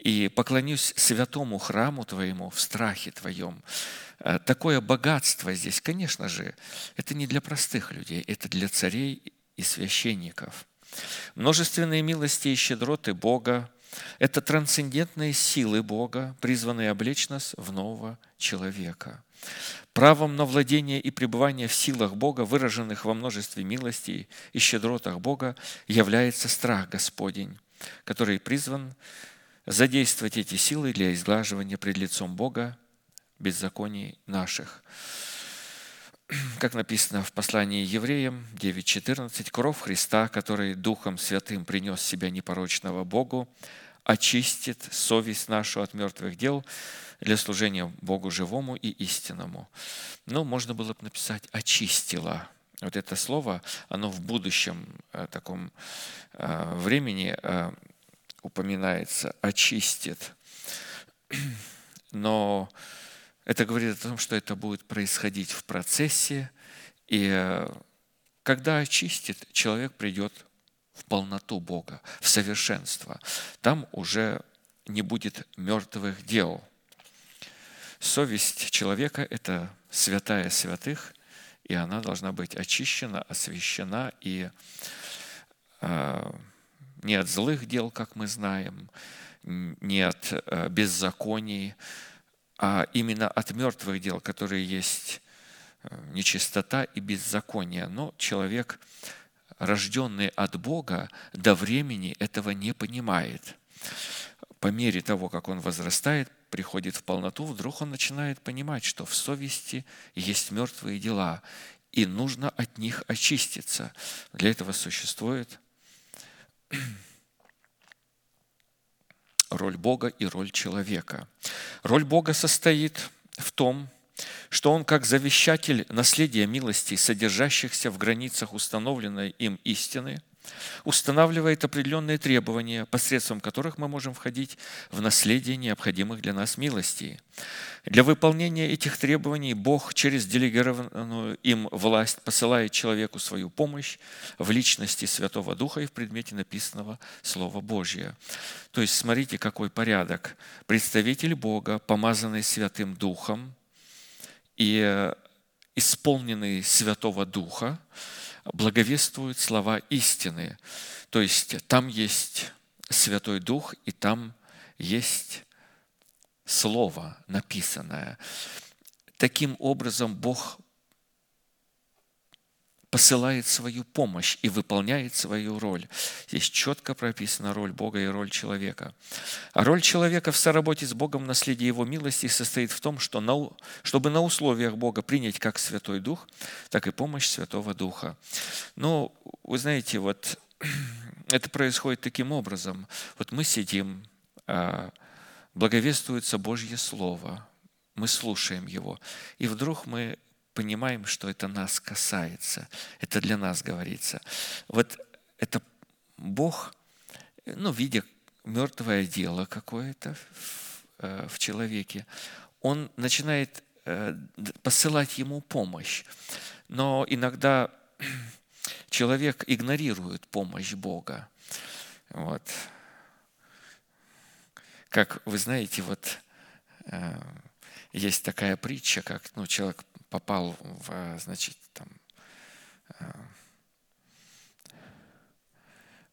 И поклонюсь святому храму Твоему в страхе Твоем. Э, такое богатство здесь, конечно же, это не для простых людей, это для царей и священников. Множественные милости и щедроты Бога – это трансцендентные силы Бога, призванные облечь нас в нового человека. Правом на владение и пребывание в силах Бога, выраженных во множестве милостей и щедротах Бога, является страх Господень, который призван задействовать эти силы для изглаживания пред лицом Бога беззаконий наших. Как написано в послании евреям 9.14, «Кровь Христа, который Духом Святым принес себя непорочного Богу, очистит совесть нашу от мертвых дел для служения Богу живому и истинному». Но можно было бы написать «очистила». Вот это слово, оно в будущем э, таком э, времени э, упоминается, очистит. Но это говорит о том, что это будет происходить в процессе, и э, когда очистит, человек придет в полноту Бога, в совершенство. Там уже не будет мертвых дел. Совесть человека – это святая святых, и она должна быть очищена, освящена и э, не от злых дел, как мы знаем, не от э, беззаконий, а именно от мертвых дел, которые есть э, нечистота и беззаконие. Но человек, рожденный от Бога, до времени этого не понимает. По мере того, как он возрастает, приходит в полноту, вдруг он начинает понимать, что в совести есть мертвые дела, и нужно от них очиститься. Для этого существует роль Бога и роль человека. Роль Бога состоит в том, что Он как завещатель наследия милостей, содержащихся в границах установленной им истины – устанавливает определенные требования, посредством которых мы можем входить в наследие необходимых для нас милостей. Для выполнения этих требований Бог через делегированную им власть посылает человеку свою помощь в личности Святого Духа и в предмете написанного Слова Божьего. То есть смотрите, какой порядок. Представитель Бога, помазанный Святым Духом и э, исполненный Святого Духа, благовествуют слова истины. То есть там есть Святой Дух, и там есть Слово написанное. Таким образом, Бог посылает свою помощь и выполняет свою роль. Здесь четко прописана роль Бога и роль человека. А роль человека в соработе с Богом в наследии Его милости состоит в том, что на, чтобы на условиях Бога принять как Святой Дух, так и помощь Святого Духа. Но вы знаете, вот [CLEARS THROAT] это происходит таким образом. Вот мы сидим, а, благовествуется Божье Слово, мы слушаем его, и вдруг мы понимаем, что это нас касается, это для нас говорится. Вот это Бог, ну, видя мертвое дело какое-то в, э, в человеке, Он начинает э, посылать ему помощь. Но иногда [CLEARS THROAT] человек игнорирует помощь Бога. Вот. Как вы знаете, вот э, есть такая притча, как ну, человек попал в, значит, там, э,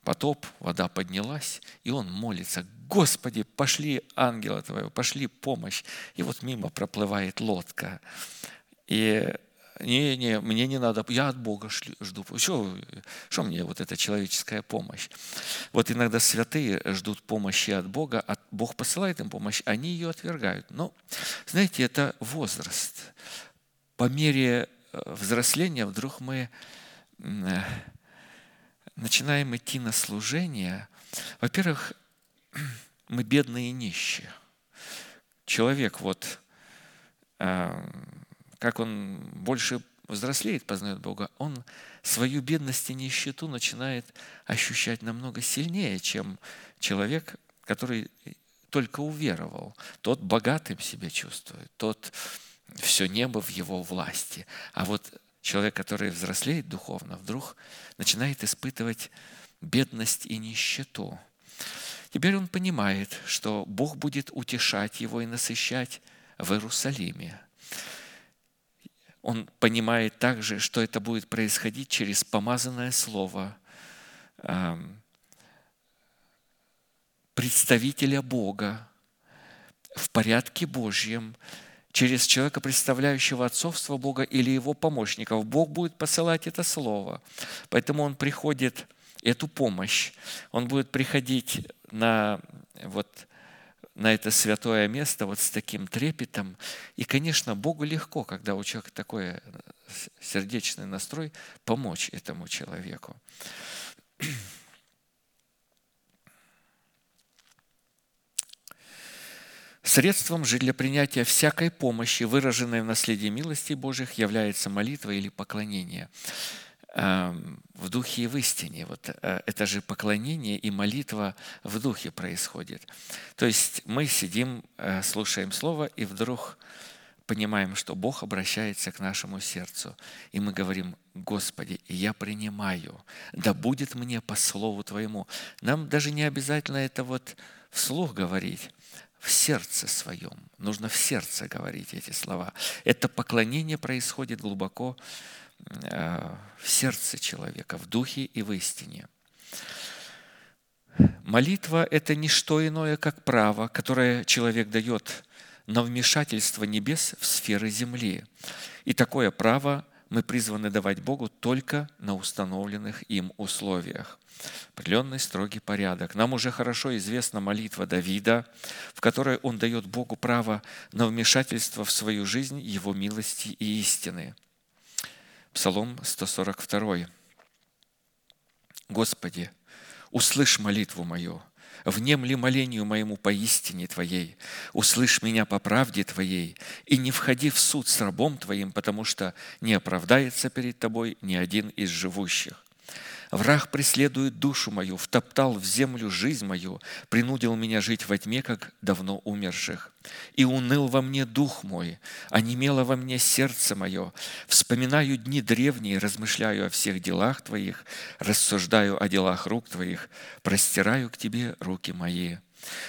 потоп, вода поднялась, и он молится, Господи, пошли ангела Твоего, пошли помощь. И вот мимо проплывает лодка. И не, не, мне не надо, я от Бога жду. Что, что мне вот эта человеческая помощь? Вот иногда святые ждут помощи от Бога, а Бог посылает им помощь, они ее отвергают. Но, знаете, это возраст по мере э, взросления вдруг мы э, начинаем идти на служение. Во-первых, [CLEARS THROAT] мы бедные и нищие. Человек вот, э, как он больше взрослеет, познает Бога, он свою бедность и нищету начинает ощущать намного сильнее, чем человек, который только уверовал. Тот богатым себя чувствует, тот все небо в его власти. А вот человек, который взрослеет духовно, вдруг начинает испытывать бедность и нищету. Теперь он понимает, что Бог будет утешать его и насыщать в Иерусалиме. он понимает также, что это будет происходить через помазанное слово эм, представителя Бога в порядке Божьем, через человека, представляющего отцовство Бога или его помощников. Бог будет посылать это слово. Поэтому он приходит, эту помощь, он будет приходить на, вот, на это святое место вот с таким трепетом. И, конечно, Богу легко, когда у человека такой э, сердечный настрой, помочь этому человеку. Средством же для принятия всякой помощи, выраженной в наследии милости Божьих, является молитва или поклонение эм, в духе и в истине. Вот э, это же поклонение и молитва в духе происходит. То есть мы сидим, э, слушаем Слово, и вдруг понимаем, что Бог обращается к нашему сердцу. И мы говорим, Господи, я принимаю, да будет мне по Слову Твоему. Нам даже не обязательно это вот вслух говорить в сердце своем. Нужно в сердце говорить эти слова. Это поклонение происходит глубоко э, в сердце человека, в духе и в истине. Молитва – это не что иное, как право, которое человек дает на вмешательство небес в сферы земли. И такое право мы призваны давать Богу только на установленных им условиях определенный строгий порядок. Нам уже хорошо известна молитва Давида, в которой он дает Богу право на вмешательство в свою жизнь Его милости и истины. Псалом 142. «Господи, услышь молитву мою, внемли молению моему по истине Твоей, услышь меня по правде Твоей, и не входи в суд с рабом Твоим, потому что не оправдается перед Тобой ни один из живущих. Враг преследует душу мою, втоптал в землю жизнь мою, принудил меня жить во тьме, как давно умерших. И уныл во мне дух мой, онемело во мне сердце мое. Вспоминаю дни древние, размышляю о всех делах Твоих, рассуждаю о делах рук Твоих, простираю к Тебе руки мои.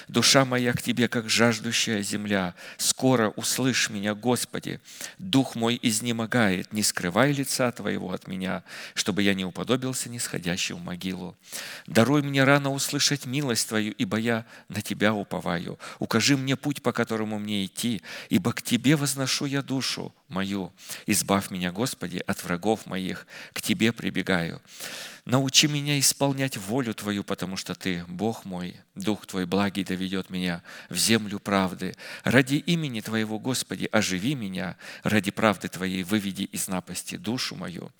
Душа моя к Тебе, как жаждущая земля. Скоро услышь меня, Господи. Дух мой изнемогает. Не скрывай лица Твоего от меня, чтобы я не уподобился нисходящему могилу. Даруй мне рано услышать милость Твою, ибо я на Тебя уповаю. Укажи мне путь, по которому мне идти, ибо к Тебе возношу я душу мою. Избавь меня, Господи, от врагов моих. К Тебе прибегаю. Научи меня исполнять волю Твою, потому что Ты, Бог мой, Дух Твой благий доведет меня в землю правды. Ради имени Твоего, Господи, оживи меня, ради правды Твоей выведи из напасти душу мою.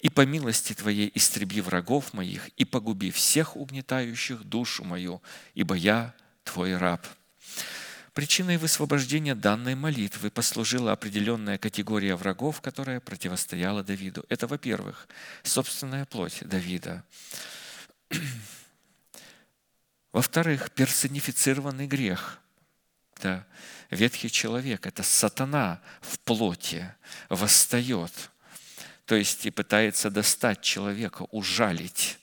И по милости Твоей истреби врагов моих и погуби всех угнетающих душу мою, ибо я Твой раб». Причиной высвобождения данной молитвы послужила определенная категория врагов, которая противостояла Давиду. Это, во-первых, собственная плоть Давида. [CLEARS THROAT] Во-вторых, персонифицированный грех. Да, ветхий человек, это сатана в плоти восстает, то есть и пытается достать человека, ужалить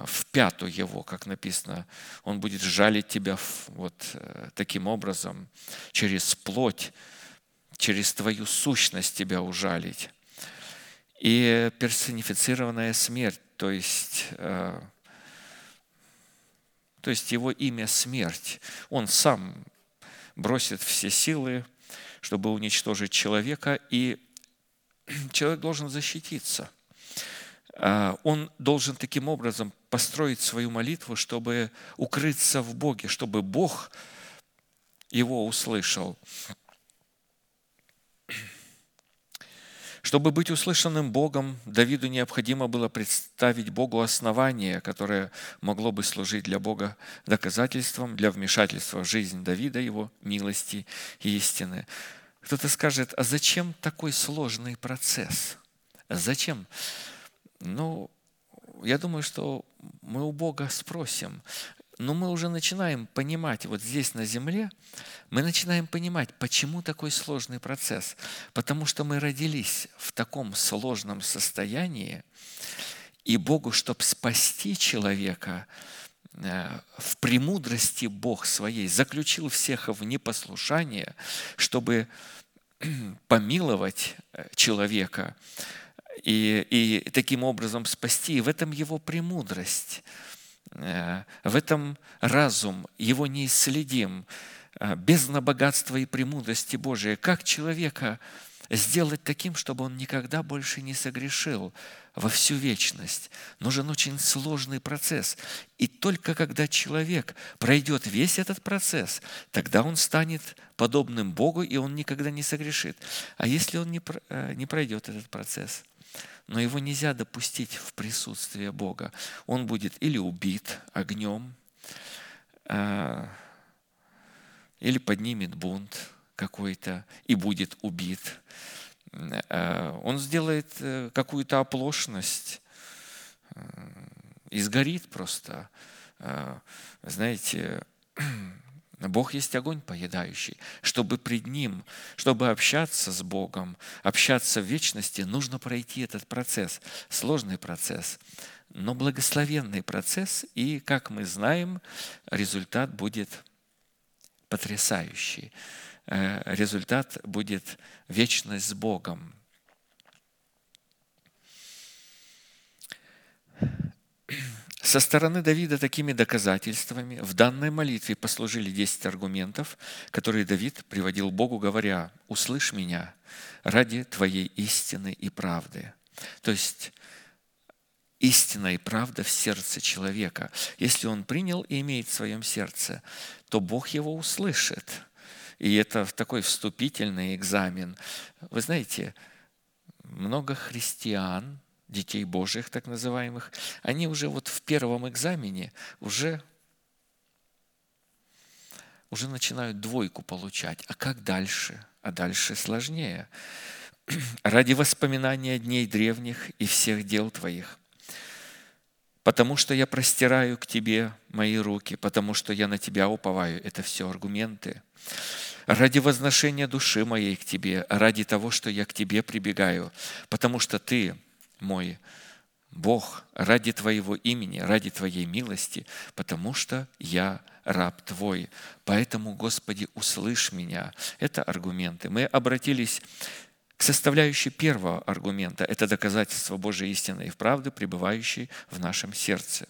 в пяту его, как написано, он будет жалить тебя вот э, таким образом, через плоть, через твою сущность тебя ужалить. И персонифицированная смерть, то есть, э, то есть его имя смерть. Он сам бросит все силы, чтобы уничтожить человека, и [CLEARS THROAT] человек должен защититься – он должен таким образом построить свою молитву, чтобы укрыться в Боге, чтобы Бог его услышал. Чтобы быть услышанным Богом, Давиду необходимо было представить Богу основание, которое могло бы служить для Бога доказательством для вмешательства в жизнь Давида, его милости и истины. Кто-то скажет, а зачем такой сложный процесс? Зачем? Ну, я думаю, что мы у Бога спросим, но мы уже начинаем понимать, вот здесь на земле, мы начинаем понимать, почему такой сложный процесс. Потому что мы родились в таком сложном состоянии, и Богу, чтобы спасти человека, э, в премудрости Бог своей заключил всех в непослушание, чтобы [CLEARS THROAT] помиловать э, человека и, и таким образом спасти. И в этом его премудрость, э, в этом разум, его неисследим, э, бездна богатства и премудрости Божия. Как человека сделать таким, чтобы он никогда больше не согрешил во всю вечность. Нужен очень сложный процесс. И только когда человек пройдет весь этот процесс, тогда он станет подобным Богу, и он никогда не согрешит. А если он не, э, пройдет этот процесс, но его нельзя допустить в присутствие Бога, он будет или убит огнем, э, или поднимет бунт какой-то и будет убит Э, он сделает э, какую-то оплошность э, и сгорит просто. Знаете, [CLEARS THROAT] Бог есть огонь поедающий. Чтобы пред Ним, чтобы общаться с Богом, общаться в вечности, нужно пройти этот процесс. Сложный процесс, но благословенный процесс. И, как мы знаем, результат будет потрясающий. Э, результат будет вечность с Богом. Со стороны Давида такими доказательствами в данной молитве послужили 10 аргументов, которые Давид приводил Богу, говоря, «Услышь меня ради Твоей истины и правды». То есть истина и правда в сердце человека. Если он принял и имеет в своем сердце, то Бог его услышит – и это такой вступительный экзамен. Вы знаете, много христиан, детей Божьих так называемых, они уже вот в первом экзамене уже уже начинают двойку получать. А как дальше? А дальше сложнее. [CLEARS THROAT] Ради воспоминания дней древних и всех дел Твоих. Потому что я простираю к Тебе мои руки, потому что я на Тебя уповаю. Это все аргументы ради возношения души моей к Тебе, ради того, что я к Тебе прибегаю, потому что Ты мой Бог, ради Твоего имени, ради Твоей милости, потому что я раб Твой. Поэтому, Господи, услышь меня. Это аргументы. Мы обратились к составляющей первого аргумента. Это доказательство Божьей истины и правды, пребывающей в нашем сердце.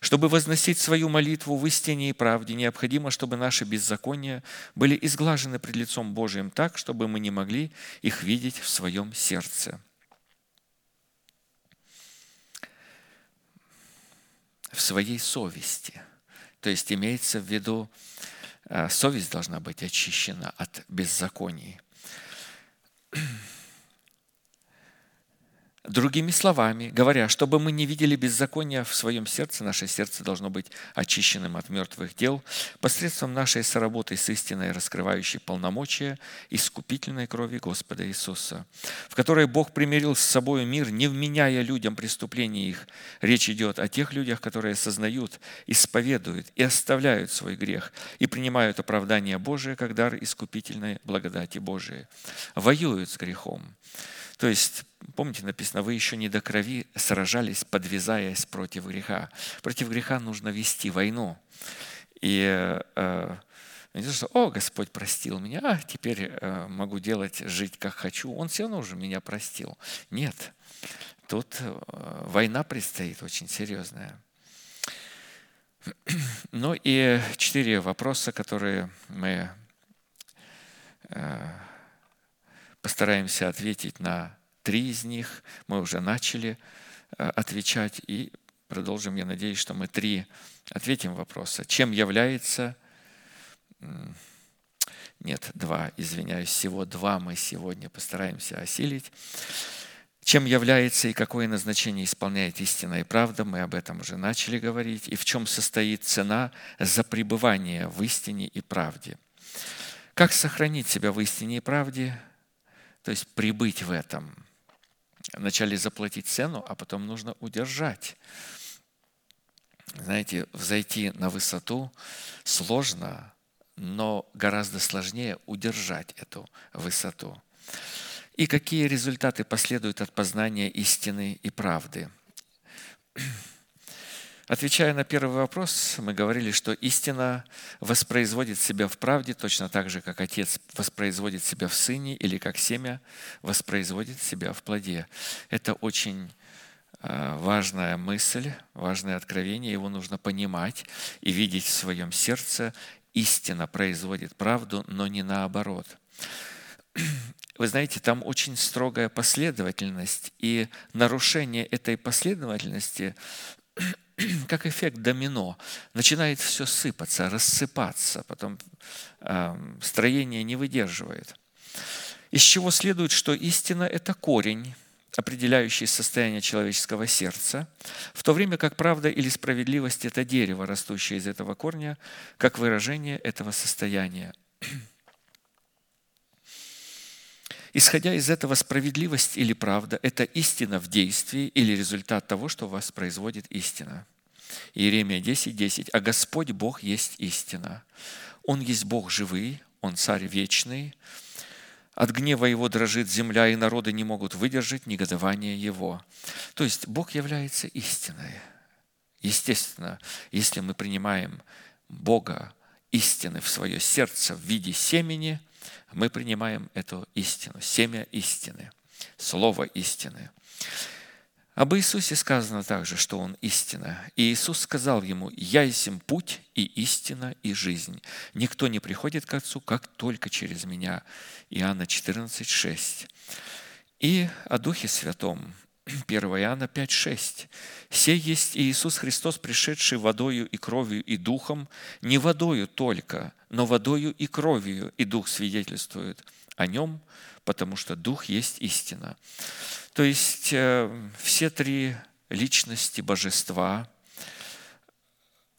Чтобы возносить свою молитву в истине и правде, необходимо, чтобы наши беззакония были изглажены пред лицом Божиим так, чтобы мы не могли их видеть в своем сердце. В своей совести. То есть имеется в виду, э, совесть должна быть очищена от беззаконий. Другими словами, говоря, чтобы мы не видели беззакония в своем сердце, наше сердце должно быть очищенным от мертвых дел посредством нашей соработы с истиной, раскрывающей полномочия искупительной крови Господа Иисуса, в которой Бог примирил с собой мир, не вменяя людям преступления их. Речь идет о тех людях, которые осознают, исповедуют и оставляют свой грех и принимают оправдание Божие как дар искупительной благодати Божией. Воюют с грехом. То есть, помните, написано, вы еще не до крови сражались, подвязаясь против греха. Против греха нужно вести войну. И э, не то, что, о, Господь простил меня, а теперь э, могу делать, жить как хочу. Он все равно уже меня простил. Нет, тут э, война предстоит очень серьезная. Ну и четыре вопроса, которые мы э, постараемся ответить на три из них. Мы уже начали э, отвечать и продолжим. Я надеюсь, что мы три ответим вопроса. Чем является... Нет, два, извиняюсь, всего два мы сегодня постараемся осилить. Чем является и какое назначение исполняет истина и правда, мы об этом уже начали говорить. И в чем состоит цена за пребывание в истине и правде. Как сохранить себя в истине и правде? То есть прибыть в этом. Вначале заплатить цену, а потом нужно удержать. Знаете, взойти на высоту сложно, но гораздо сложнее удержать эту высоту. И какие результаты последуют от познания истины и правды? Отвечая на первый вопрос, мы говорили, что истина воспроизводит себя в правде точно так же, как Отец воспроизводит себя в Сыне или как семя воспроизводит себя в плоде. Это очень э, важная мысль, важное откровение, его нужно понимать и видеть в своем сердце. Истина производит правду, но не наоборот. [CLEARS THROAT] Вы знаете, там очень строгая последовательность, и нарушение этой последовательности [CLEARS THROAT] как эффект домино, начинает все сыпаться, рассыпаться, потом строение не выдерживает. Из чего следует, что истина – это корень, определяющий состояние человеческого сердца, в то время как правда или справедливость – это дерево, растущее из этого корня, как выражение этого состояния. [CLEARS THROAT] Исходя из этого, справедливость или правда – это истина в действии или результат того, что у вас производит истина. Иеремия 10, 10. «А Господь Бог есть истина. Он есть Бог живый, Он царь вечный. От гнева Его дрожит земля, и народы не могут выдержать негодование Его». То есть Бог является истиной. Естественно, если мы принимаем Бога истины в свое сердце в виде семени – мы принимаем эту истину, семя истины, слово истины. Об Иисусе сказано также, что Он истина. И Иисус сказал ему, «Я есть путь и истина и жизнь. Никто не приходит к Отцу, как только через Меня». Иоанна 14, 6. И о Духе Святом. 1 Иоанна 5, 6. «Сей есть Иисус Христос, пришедший водою и кровью и духом, не водою только, но водою и кровью, и Дух свидетельствует о нем, потому что Дух есть истина». То есть э, все три личности божества,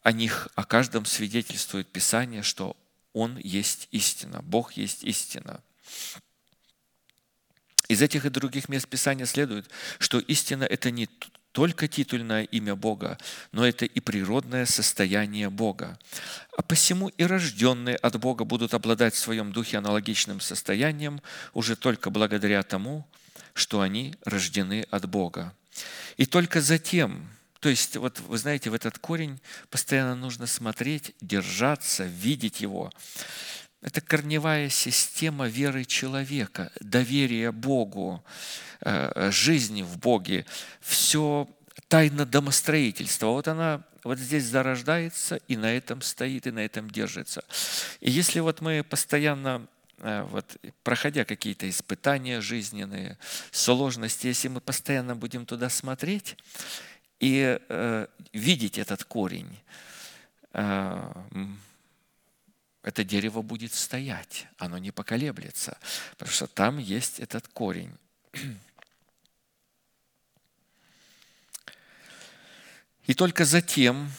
о них, о каждом свидетельствует Писание, что Он есть истина, Бог есть истина. Из этих и других мест Писания следует, что истина – это не только титульное имя Бога, но это и природное состояние Бога. А посему и рожденные от Бога будут обладать в своем духе аналогичным состоянием уже только благодаря тому, что они рождены от Бога. И только затем, то есть, вот вы знаете, в этот корень постоянно нужно смотреть, держаться, видеть его. Это корневая система веры человека, доверия Богу, э, жизни в Боге. Все тайна домостроительства. Вот она вот здесь зарождается и на этом стоит, и на этом держится. И если вот мы постоянно э, вот, проходя какие-то испытания жизненные, сложности, если мы постоянно будем туда смотреть и э, видеть этот корень, э, это дерево будет стоять, оно не поколеблется, потому что там есть этот корень. [CLEARS THROAT] И только затем,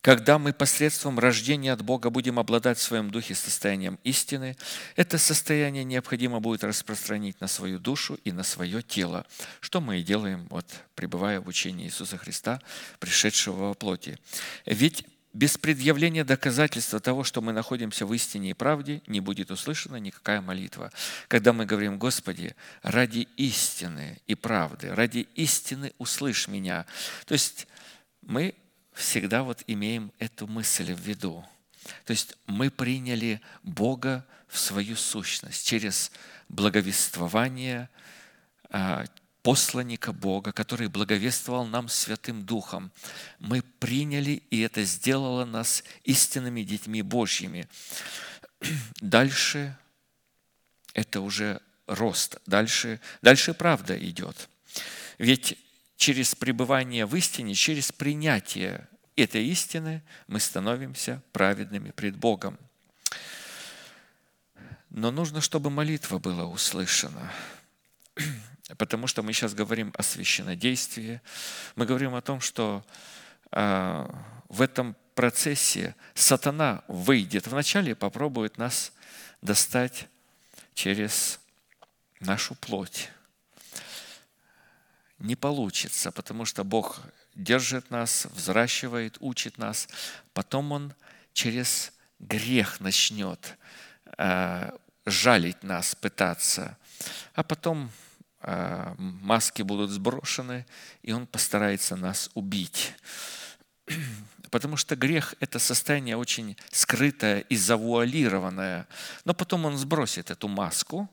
когда мы посредством рождения от Бога будем обладать в своем духе состоянием истины, это состояние необходимо будет распространить на свою душу и на свое тело, что мы и делаем, вот, пребывая в учении Иисуса Христа, пришедшего во плоти. Ведь без предъявления доказательства того, что мы находимся в истине и правде, не будет услышана никакая молитва. Когда мы говорим, Господи, ради истины и правды, ради истины услышь меня. То есть мы всегда вот имеем эту мысль в виду. То есть мы приняли Бога в свою сущность через благовествование, а, посланника Бога, который благовествовал нам Святым Духом. Мы приняли, и это сделало нас истинными детьми Божьими. [CLEARS THROAT] Дальше это уже рост, дальше, дальше правда идет. Ведь через пребывание в истине, через принятие этой истины мы становимся праведными пред Богом. Но нужно, чтобы молитва была услышана [CLEARS THROAT] потому что мы сейчас говорим о священнодействии. Мы говорим о том, что э, в этом процессе сатана выйдет вначале и попробует нас достать через нашу плоть. Не получится, потому что Бог держит нас, взращивает, учит нас. Потом Он через грех начнет э, жалить нас, пытаться. А потом а, маски будут сброшены, и он постарается нас убить. [CLEARS THROAT] Потому что грех – это состояние очень скрытое и завуалированное. Но потом он сбросит эту маску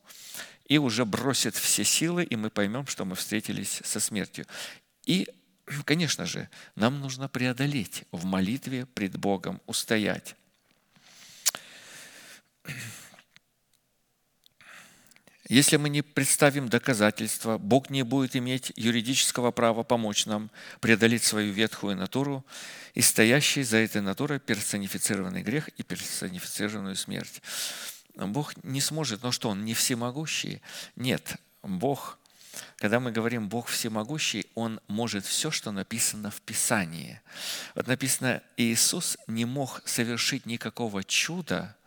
и уже бросит все силы, и мы поймем, что мы встретились со смертью. И, [CLEARS THROAT] конечно же, нам нужно преодолеть в молитве пред Богом, устоять. Если мы не представим доказательства, Бог не будет иметь юридического права помочь нам преодолеть свою ветхую натуру и стоящий за этой натурой персонифицированный грех и персонифицированную смерть. Бог не сможет, но что, Он не всемогущий? Нет, Бог, когда мы говорим Бог всемогущий, Он может все, что написано в Писании. Вот написано, Иисус не мог совершить никакого чуда,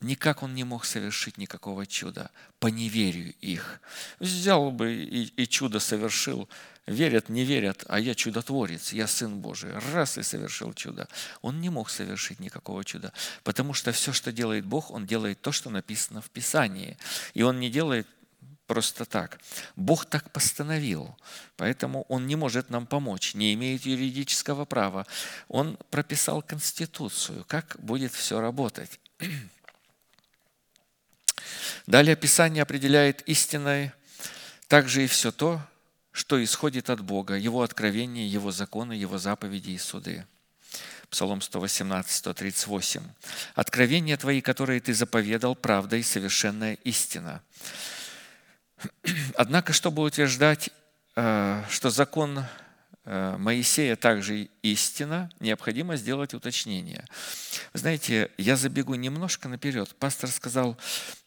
Никак он не мог совершить никакого чуда по неверию их. Взял бы и, и чудо совершил. Верят, не верят, а я чудотворец, я Сын Божий. Раз и совершил чудо. Он не мог совершить никакого чуда, потому что все, что делает Бог, Он делает то, что написано в Писании. И Он не делает просто так. Бог так постановил, поэтому Он не может нам помочь, не имеет юридического права. Он прописал Конституцию, как будет все работать. Далее Писание определяет истиной также и все то, что исходит от Бога, Его откровения, Его законы, Его заповеди и суды. Псалом 118, 138. «Откровения Твои, которые Ты заповедал, правда и совершенная истина». Однако, чтобы утверждать, э, что закон Моисея также истина, необходимо сделать уточнение. Знаете, я забегу немножко наперед. Пастор сказал,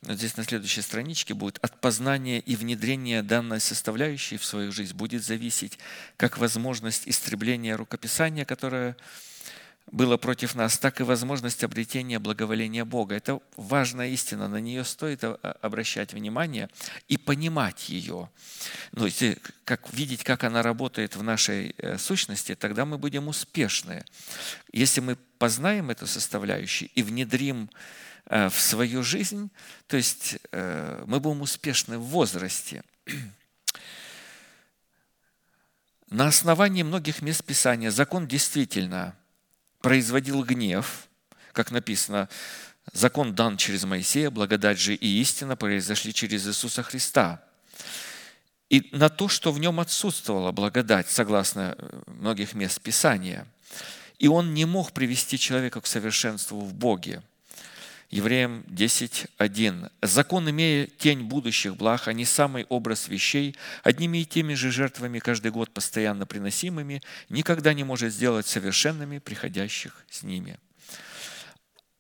здесь на следующей страничке будет, от познания и внедрения данной составляющей в свою жизнь будет зависеть как возможность истребления рукописания, которое было против нас, так и возможность обретения благоволения Бога. Это важная истина, на нее стоит обращать внимание и понимать ее. Ну, если как, видеть, как она работает в нашей э, сущности, тогда мы будем успешны. Если мы познаем эту составляющую и внедрим э, в свою жизнь, то есть э, мы будем успешны в возрасте. [CLEARS THROAT] На основании многих мест Писания закон действительно – производил гнев, как написано, закон дан через Моисея, благодать же и истина произошли через Иисуса Христа. И на то, что в нем отсутствовала благодать, согласно э, многих мест Писания. И он не мог привести человека к совершенству в Боге – Евреям 10.1. «Закон, имея тень будущих благ, а не самый образ вещей, одними и теми же жертвами каждый год постоянно приносимыми, никогда не может сделать совершенными приходящих с ними».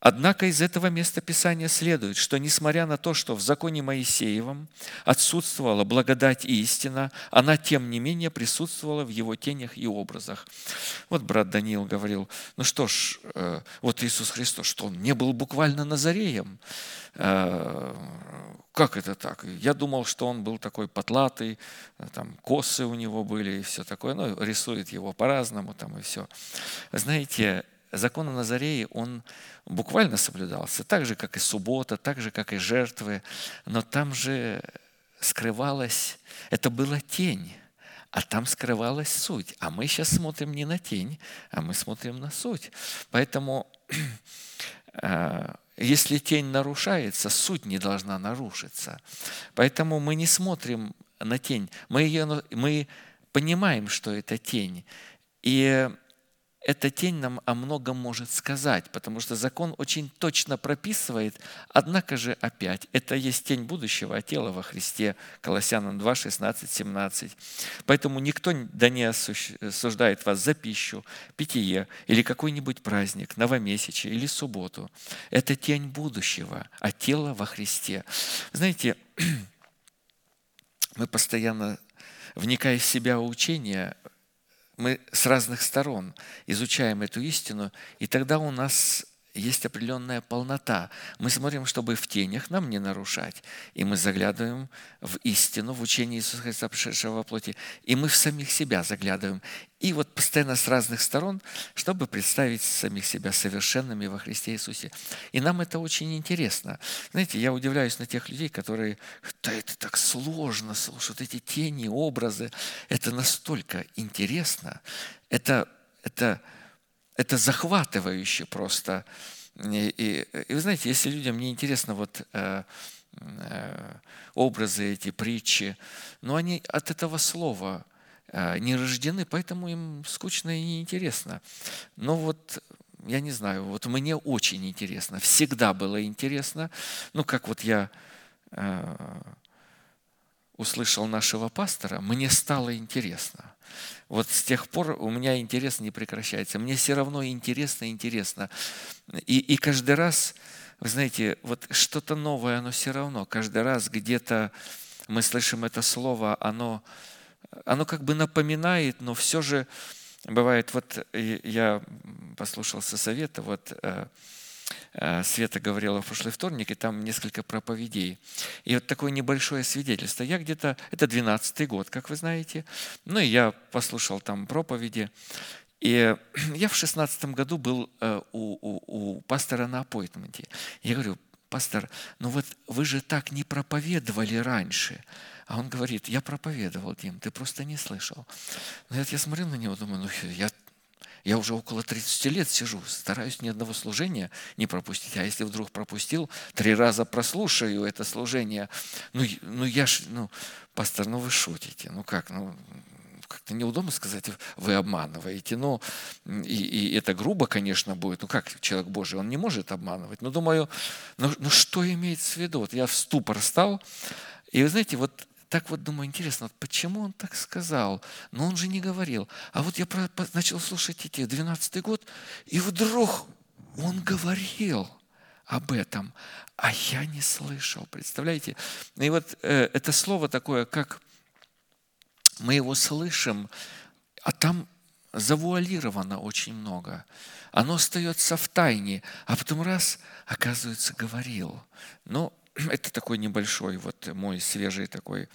Однако из этого места Писания следует, что несмотря на то, что в законе Моисеевом отсутствовала благодать и истина, она тем не менее присутствовала в его тенях и образах. Вот брат Даниил говорил, ну что ж, э, вот Иисус Христос, что он не был буквально Назареем? Э, как это так? Я думал, что он был такой потлатый, там косы у него были и все такое. Ну, рисует его по-разному там и все. Знаете, закон о Назарее, он буквально соблюдался, так же, как и суббота, так же, как и жертвы, но там же скрывалась, это была тень, а там скрывалась суть. А мы сейчас смотрим не на тень, а мы смотрим на суть. Поэтому [CLEARS THROAT] э, если тень нарушается, суть не должна нарушиться. Поэтому мы не смотрим на тень, мы, ее, мы понимаем, что это тень. И эта тень нам о многом может сказать, потому что закон очень точно прописывает, однако же опять, это есть тень будущего, а тело во Христе, Колоссянам 2, 16, 17. Поэтому никто да не осуждает вас за пищу, питье или какой-нибудь праздник, новомесячие или субботу. Это тень будущего, а тело во Христе. Знаете, [CLEARS THROAT] мы постоянно, вникая в себя учения, мы с разных сторон изучаем эту истину, и тогда у нас есть определенная полнота. Мы смотрим, чтобы в тенях нам не нарушать. И мы заглядываем в истину, в учение Иисуса Христа, пришедшего во плоти. И мы в самих себя заглядываем. И вот постоянно с разных сторон, чтобы представить самих себя совершенными во Христе Иисусе. И нам это очень интересно. Знаете, я удивляюсь на тех людей, которые, да это так сложно, слушают эти тени, образы. Это настолько интересно. Это это, это захватывающе просто. И, и, и вы знаете, если людям не интересно вот э, э, образы эти, притчи, но они от этого слова э, не рождены, поэтому им скучно и неинтересно. Но вот я не знаю, вот мне очень интересно, всегда было интересно. Ну, как вот я э, услышал нашего пастора, мне стало интересно. Вот с тех пор у меня интерес не прекращается. Мне все равно интересно, интересно. И, и каждый раз, вы знаете, вот что-то новое, оно все равно. Каждый раз где-то мы слышим это слово, оно, оно как бы напоминает, но все же бывает, вот я послушался совета, вот э, Света говорила в прошлый вторник, и там несколько проповедей. И вот такое небольшое свидетельство. Я где-то, это 12-й год, как вы знаете, ну и я послушал там проповеди, и [CLEARS THROAT] я в 16 году был э, у, у, у пастора на аппойтменте. Я говорю, пастор, ну вот вы же так не проповедовали раньше. А он говорит, я проповедовал, Дим, ты просто не слышал. Ну, я, я смотрел на него, думаю, ну я, я уже около 30 лет сижу, стараюсь ни одного служения не пропустить. А если вдруг пропустил, три раза прослушаю это служение. Ну, ну я ж, ну, пастор, ну вы шутите. Ну как, ну, как-то неудобно сказать, вы обманываете. Ну, и, и это грубо, конечно, будет. Ну, как человек Божий, он не может обманывать. Но думаю, ну, ну что имеется в виду? Вот я в ступор стал, и вы знаете, вот так вот думаю, интересно, вот почему он так сказал? Но он же не говорил. А вот я про, начал слушать эти 12 год, и вдруг он говорил об этом, а я не слышал. Представляете? И вот э, это слово такое, как мы его слышим, а там завуалировано очень много. Оно остается в тайне, а потом раз, оказывается, говорил. Но [CLEARS THROAT] это такой небольшой, вот мой свежий такой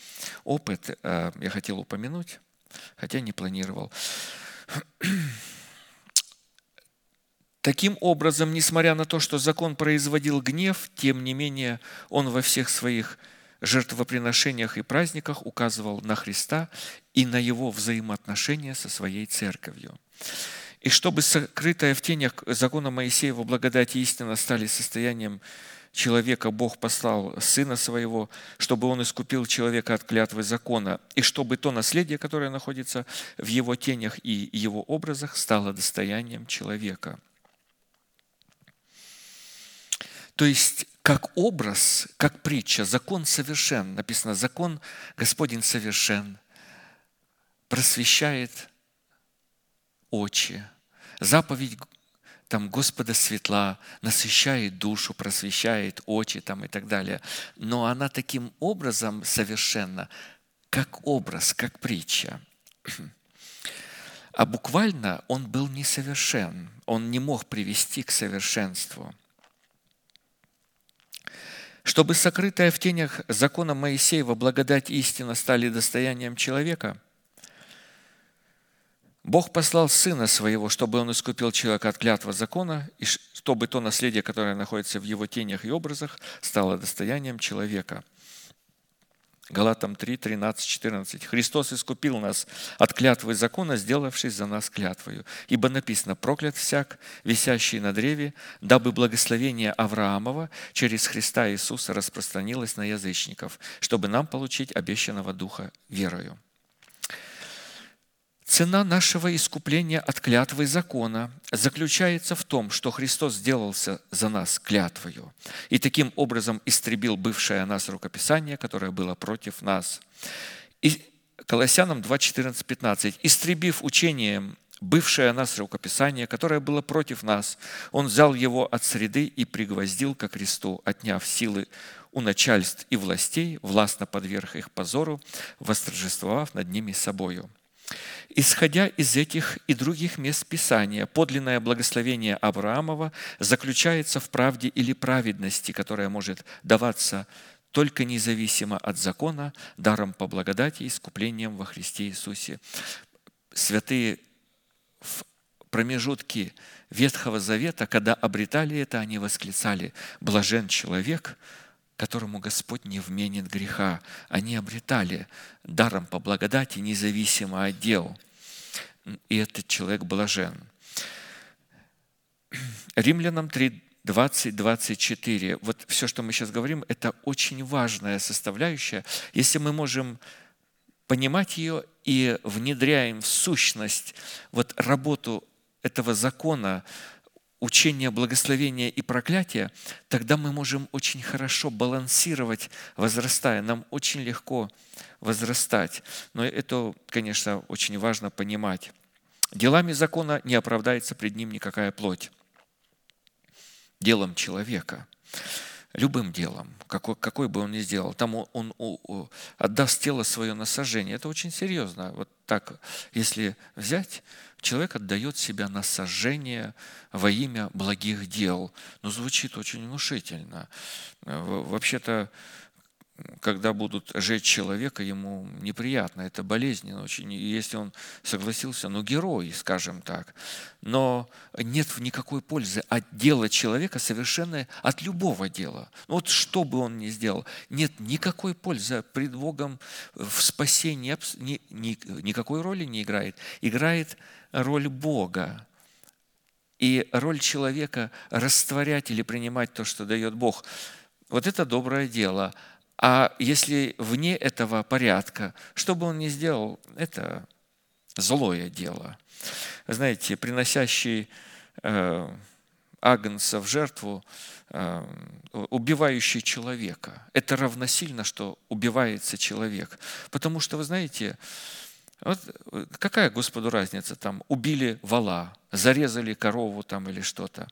опыт. Э, я хотел упомянуть, хотя не планировал. [CLEARS THROAT] Таким образом, несмотря на то, что закон производил гнев, тем не менее он во всех своих жертвоприношениях и праздниках указывал на Христа и на его взаимоотношения со своей церковью. И чтобы сокрытая в тенях закона Моисеева благодать и истина стали состоянием человека Бог послал Сына Своего, чтобы Он искупил человека от клятвы закона, и чтобы то наследие, которое находится в его тенях и его образах, стало достоянием человека. То есть, как образ, как притча, закон совершен. Написано, закон Господень совершен, просвещает очи. Заповедь там Господа светла, насыщает душу, просвещает очи там и так далее. Но она таким образом совершенно, как образ, как притча. А буквально он был несовершен, он не мог привести к совершенству. Чтобы сокрытая в тенях закона Моисеева благодать истина стали достоянием человека – Бог послал Сына Своего, чтобы Он искупил человека от клятва закона, и чтобы то наследие, которое находится в его тенях и образах, стало достоянием человека. Галатам 3, 13, 14. «Христос искупил нас от клятвы закона, сделавшись за нас клятвою. Ибо написано, проклят всяк, висящий на древе, дабы благословение Авраамова через Христа Иисуса распространилось на язычников, чтобы нам получить обещанного Духа верою». Цена нашего искупления от клятвы закона заключается в том, что Христос сделался за нас клятвою и таким образом истребил бывшее о нас рукописание, которое было против нас. И Колоссянам 2, 14, 15. «Истребив учением бывшее о нас рукописание, которое было против нас, Он взял его от среды и пригвоздил ко кресту, отняв силы у начальств и властей, властно подверг их позору, восторжествовав над ними собою». Исходя из этих и других мест Писания, подлинное благословение Авраамова заключается в правде или праведности, которая может даваться только независимо от закона, даром по благодати и искуплением во Христе Иисусе. Святые в промежутке Ветхого Завета, когда обретали это, они восклицали «Блажен человек, которому Господь не вменит греха. Они обретали даром по благодати, независимо от дел. и этот человек блажен. Римлянам 3, 20, 24. Вот все, что мы сейчас говорим, это очень важная составляющая. Если мы можем понимать ее и внедряем в сущность вот работу этого закона, учения благословения и проклятия, тогда мы можем очень хорошо балансировать, возрастая. Нам очень легко возрастать. Но это, конечно, очень важно понимать. Делами закона не оправдается пред ним никакая плоть. Делом человека любым делом, какой, какой бы он ни сделал. Там он, он, он отдаст тело свое на сожжение. Это очень серьезно. Вот так, если взять, человек отдает себя на сожжение во имя благих дел. Ну, звучит очень внушительно. Вообще-то когда будут жечь человека, ему неприятно, это болезненно очень. Если он согласился, ну, герой, скажем так. Но нет никакой пользы от дела человека совершенно от любого дела. Ну, вот что бы он ни сделал, нет никакой пользы пред Богом в спасении, ни, ни, никакой роли не играет. Играет роль Бога. И роль человека растворять или принимать то, что дает Бог. Вот это доброе дело – а если вне этого порядка, что бы он ни сделал, это злое дело. Знаете, приносящий э, агнца в жертву, э, убивающий человека, это равносильно, что убивается человек. Потому что, вы знаете, вот какая Господу разница, там убили вала, зарезали корову там или что-то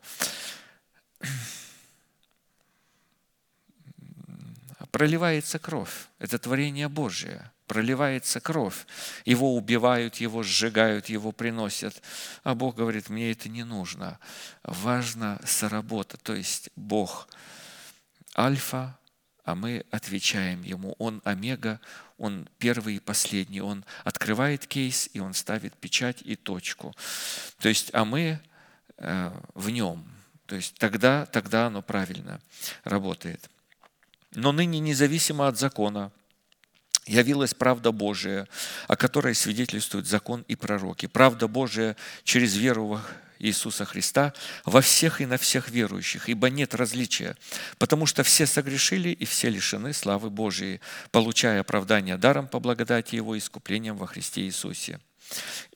проливается кровь. Это творение Божие. Проливается кровь. Его убивают, его сжигают, его приносят. А Бог говорит, мне это не нужно. Важна соработа. То есть Бог альфа, а мы отвечаем Ему. Он омега, Он первый и последний. Он открывает кейс, и Он ставит печать и точку. То есть, а мы э, в Нем. То есть тогда, тогда оно правильно работает но ныне независимо от закона явилась правда Божия, о которой свидетельствуют закон и пророки. Правда Божия через веру в Иисуса Христа во всех и на всех верующих, ибо нет различия, потому что все согрешили и все лишены славы Божией, получая оправдание даром по благодати Его искуплением во Христе Иисусе.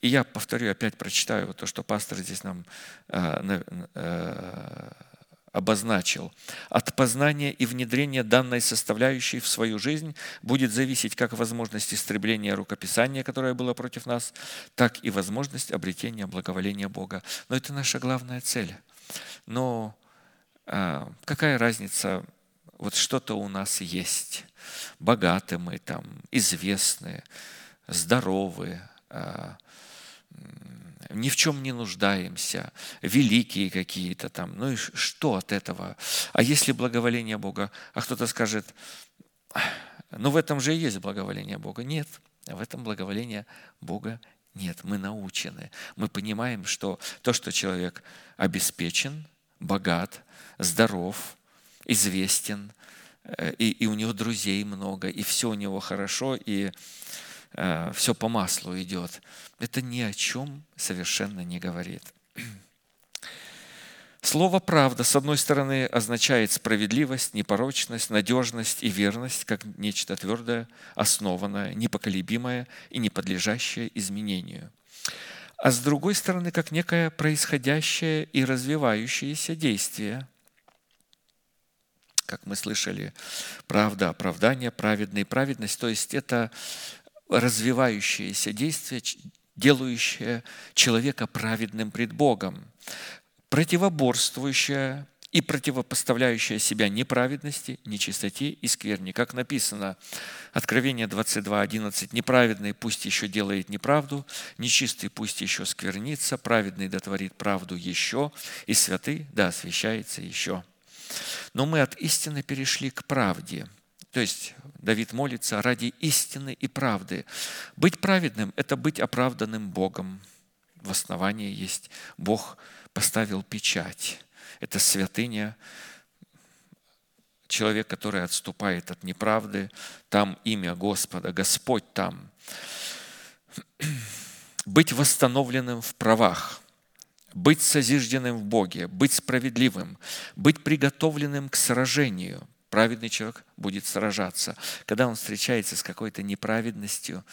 И я повторю, опять прочитаю то, что пастор здесь нам э, э, обозначил. От познания и внедрения данной составляющей в свою жизнь будет зависеть как возможность истребления рукописания, которое было против нас, так и возможность обретения благоволения Бога. Но это наша главная цель. Но а, какая разница, вот что-то у нас есть. Богаты мы там, известны, здоровы, а, ни в чем не нуждаемся, великие какие-то там. Ну и что от этого? А если благоволение Бога? А кто-то скажет, ну в этом же и есть благоволение Бога. Нет, в этом благоволения Бога нет. Мы научены. Мы понимаем, что то, что человек обеспечен, богат, здоров, известен, э, и, и у него друзей много, и все у него хорошо, и Э, все по маслу идет. Это ни о чем совершенно не говорит. [CLEARS THROAT] Слово «правда» с одной стороны означает справедливость, непорочность, надежность и верность как нечто твердое, основанное, непоколебимое и не подлежащее изменению. А с другой стороны, как некое происходящее и развивающееся действие. Как мы слышали, правда, оправдание, праведный, праведность. То есть это развивающееся действие, делающее человека праведным пред Богом, противоборствующее и противопоставляющая себя неправедности, нечистоте и скверне. Как написано, Откровение 22.11, «Неправедный пусть еще делает неправду, нечистый пусть еще сквернится, праведный дотворит правду еще, и святый да освящается еще». Но мы от истины перешли к правде – то есть Давид молится ради истины и правды. Быть праведным – это быть оправданным Богом. В основании есть Бог поставил печать. Это святыня, человек, который отступает от неправды, там имя Господа, Господь там. [CLEARS THROAT] быть восстановленным в правах, быть созижденным в Боге, быть справедливым, быть приготовленным к сражению. Праведный человек будет сражаться. Когда он встречается с какой-то неправедностью,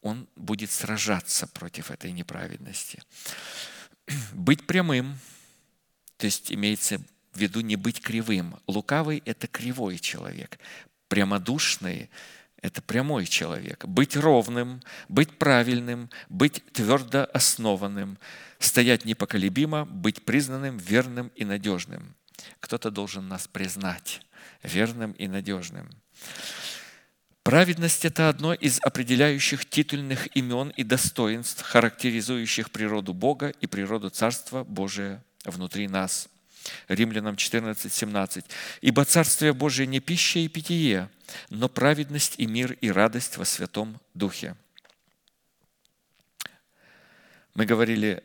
он будет сражаться против этой неправедности. [CLEARS THROAT] Быть прямым, то есть имеется в виду не быть кривым. Лукавый – это кривой человек. Прямодушный – это прямой человек. Быть ровным, быть правильным, быть твердо основанным, стоять непоколебимо, быть признанным, верным и надежным. Кто-то должен нас признать верным и надежным. Праведность – это одно из определяющих титульных имен и достоинств, характеризующих природу Бога и природу Царства Божия внутри нас. Римлянам 14, 17. «Ибо Царствие Божие не пища и питье, но праведность и мир и радость во Святом Духе». Мы говорили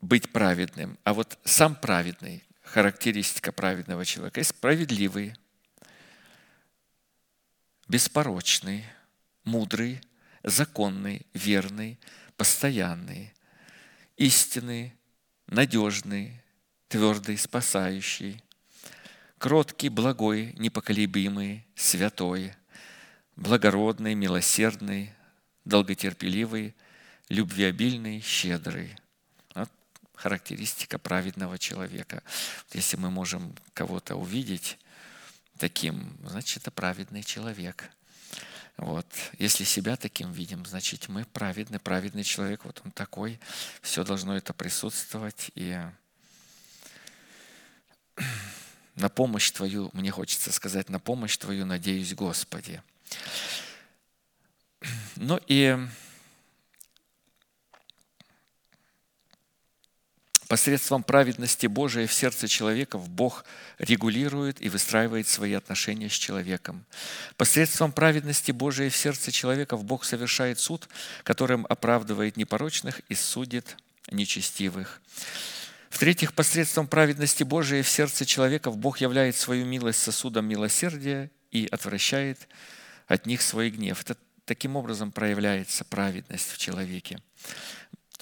быть праведным, а вот сам праведный, характеристика праведного человека, есть справедливый, беспорочный, мудрый, законный, верный, постоянный, истинный, надежный, твердый, спасающий, кроткий, благой, непоколебимый, святой, благородный, милосердный, долготерпеливый, любвеобильный, щедрый. Характеристика праведного человека. Если мы можем кого-то увидеть, таким, значит, это праведный человек. Вот. Если себя таким видим, значит, мы праведный, праведный человек, вот он такой, все должно это присутствовать. И [CLEARS THROAT] на помощь Твою, мне хочется сказать, на помощь Твою надеюсь, Господи. [CLEARS THROAT] Ну и Посредством праведности Божией в сердце человека Бог регулирует и выстраивает свои отношения с человеком. Посредством праведности Божией в сердце человека Бог совершает суд, которым оправдывает непорочных и судит нечестивых. В-третьих, посредством праведности Божией в сердце человека Бог являет свою милость сосудом милосердия и отвращает от них свой гнев. Это таким образом проявляется праведность в человеке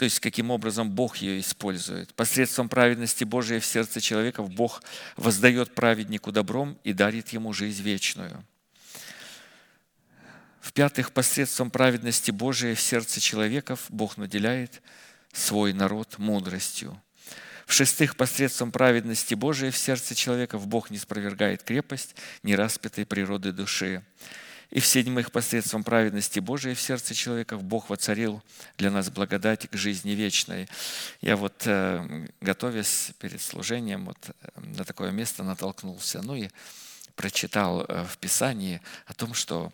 то есть каким образом Бог ее использует. Посредством праведности Божией в сердце человека Бог воздает праведнику добром и дарит ему жизнь вечную. В-пятых, посредством праведности Божией в сердце человеков Бог наделяет свой народ мудростью. В-шестых, посредством праведности Божией в сердце человеков Бог не спровергает крепость нераспятой природы души. И в-седьмых, посредством праведности Божией в сердце человека Бог воцарил для нас благодать к жизни вечной. Я вот, э, готовясь перед служением, вот э, на такое место натолкнулся, ну и прочитал э, в Писании о том, что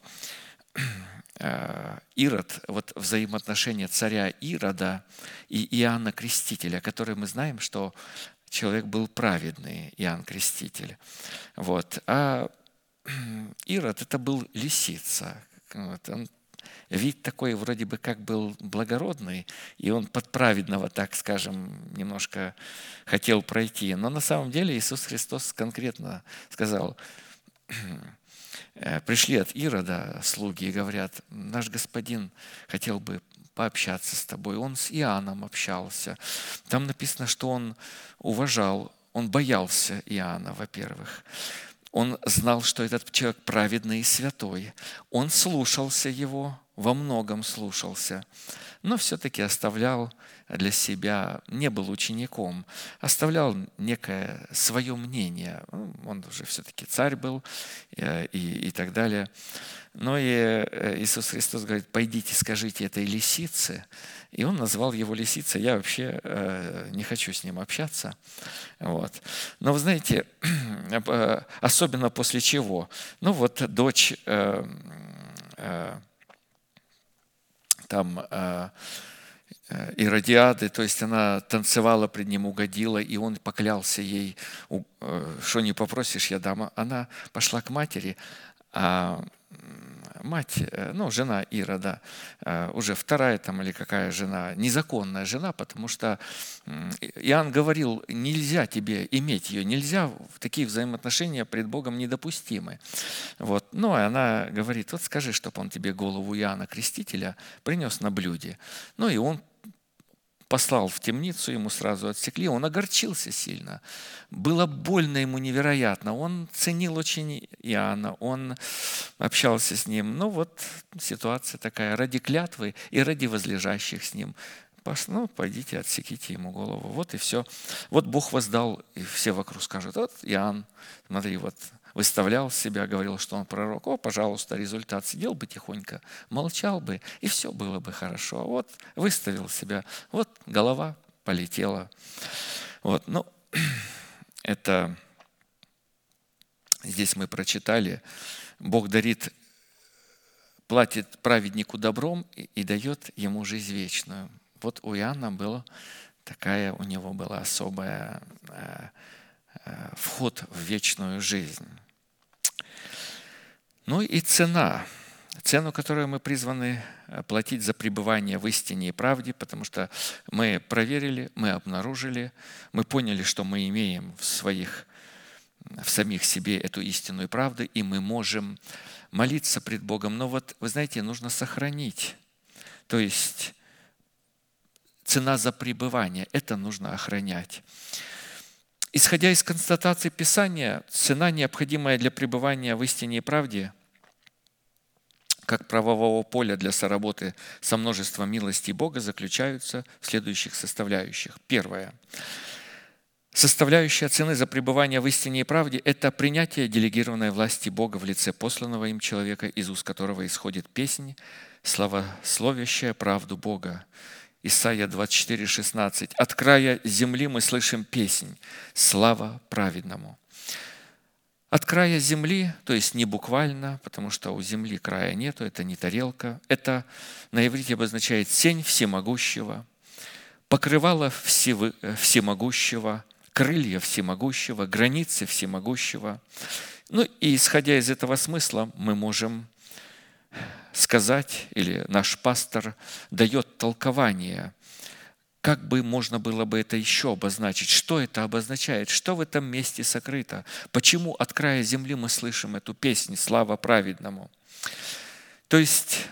[CLEARS THROAT] Ирод, вот взаимоотношения царя Ирода и Иоанна Крестителя, который мы знаем, что человек был праведный, Иоанн Креститель. Вот. А [CLEARS THROAT] Ирод это был лисица. Вот, он вид такой вроде бы как был благородный, и он под праведного, так скажем, немножко хотел пройти. Но на самом деле Иисус Христос конкретно сказал, [CLEARS THROAT] э, пришли от Ирода слуги и говорят, наш господин хотел бы пообщаться с тобой. Он с Иоанном общался. Там написано, что он уважал, он боялся Иоанна, во-первых. Он знал, что этот человек праведный и святой. Он слушался его, во многом слушался, но все-таки оставлял для себя, не был учеником, оставлял некое свое мнение. Ну, он уже все-таки царь был э, и, и так далее. Но и э, Иисус Христос говорит, пойдите, скажите этой лисице, и он назвал его лисицей. Я вообще э, не хочу с ним общаться. Вот. Но вы знаете, [CLEARS THROAT] э, особенно после чего? Ну вот дочь там Иродиады, то есть она танцевала пред ним, угодила, и он поклялся ей, что не попросишь, я дам. Она пошла к матери, А мать, э, ну, жена Ирода, э, уже вторая там или какая жена, незаконная жена, потому что Иоанн говорил, нельзя тебе иметь ее, нельзя, такие взаимоотношения пред Богом недопустимы. Вот. Ну, и она говорит, вот скажи, чтобы он тебе голову Иоанна Крестителя принес на блюде. Ну, и он послал в темницу, ему сразу отсекли, он огорчился сильно. Было больно ему невероятно. Он ценил очень Иоанна, он общался с ним. Ну вот ситуация такая, ради клятвы и ради возлежащих с ним. Ну, пойдите, отсеките ему голову. Вот и все. Вот Бог воздал, и все вокруг скажут, вот Иоанн, смотри, вот выставлял себя, говорил, что он пророк. О, пожалуйста, результат. Сидел бы тихонько, молчал бы, и все было бы хорошо. Вот выставил себя, вот голова полетела. Вот, ну, [CLEARS THROAT] это здесь мы прочитали. Бог дарит, платит праведнику добром и, и дает ему жизнь вечную. Вот у Иоанна была такая, у него была особая э, э, вход в вечную жизнь. Ну и цена. Цену, которую мы призваны э, платить за пребывание в истине и правде, потому что мы проверили, мы обнаружили, мы поняли, что мы имеем в своих в самих себе эту истину и правду, и мы можем молиться пред Богом. Но вот, вы знаете, нужно сохранить. То есть цена за пребывание, это нужно охранять. Исходя из констатации Писания, цена, необходимая для пребывания в истине и правде, как правового поля для соработы со множеством милостей Бога, заключаются в следующих составляющих. Первое. Составляющая цены за пребывание в истине и правде – это принятие делегированной власти Бога в лице посланного им человека, из уст которого исходит песнь, славословящая правду Бога. Исайя 24, 16. «От края земли мы слышим песнь, слава праведному». От края земли, то есть не буквально, потому что у земли края нету, это не тарелка, это на иврите обозначает сень всемогущего, покрывало всемогущего, крылья всемогущего, границы всемогущего. Ну и исходя из этого смысла, мы можем сказать, или наш пастор дает толкование как бы можно было бы это еще обозначить? Что это обозначает? Что в этом месте сокрыто? Почему от края земли мы слышим эту песню «Слава праведному»? То есть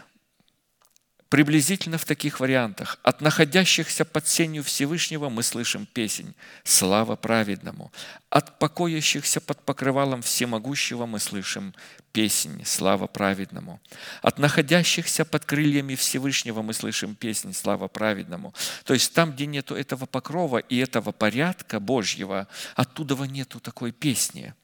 Приблизительно в таких вариантах. От находящихся под сенью Всевышнего мы слышим песнь «Слава праведному». От покоящихся под покрывалом Всемогущего мы слышим песнь «Слава праведному». От находящихся под крыльями Всевышнего мы слышим песнь «Слава праведному». То есть там, где нету этого покрова и этого порядка Божьего, оттуда нету такой песни.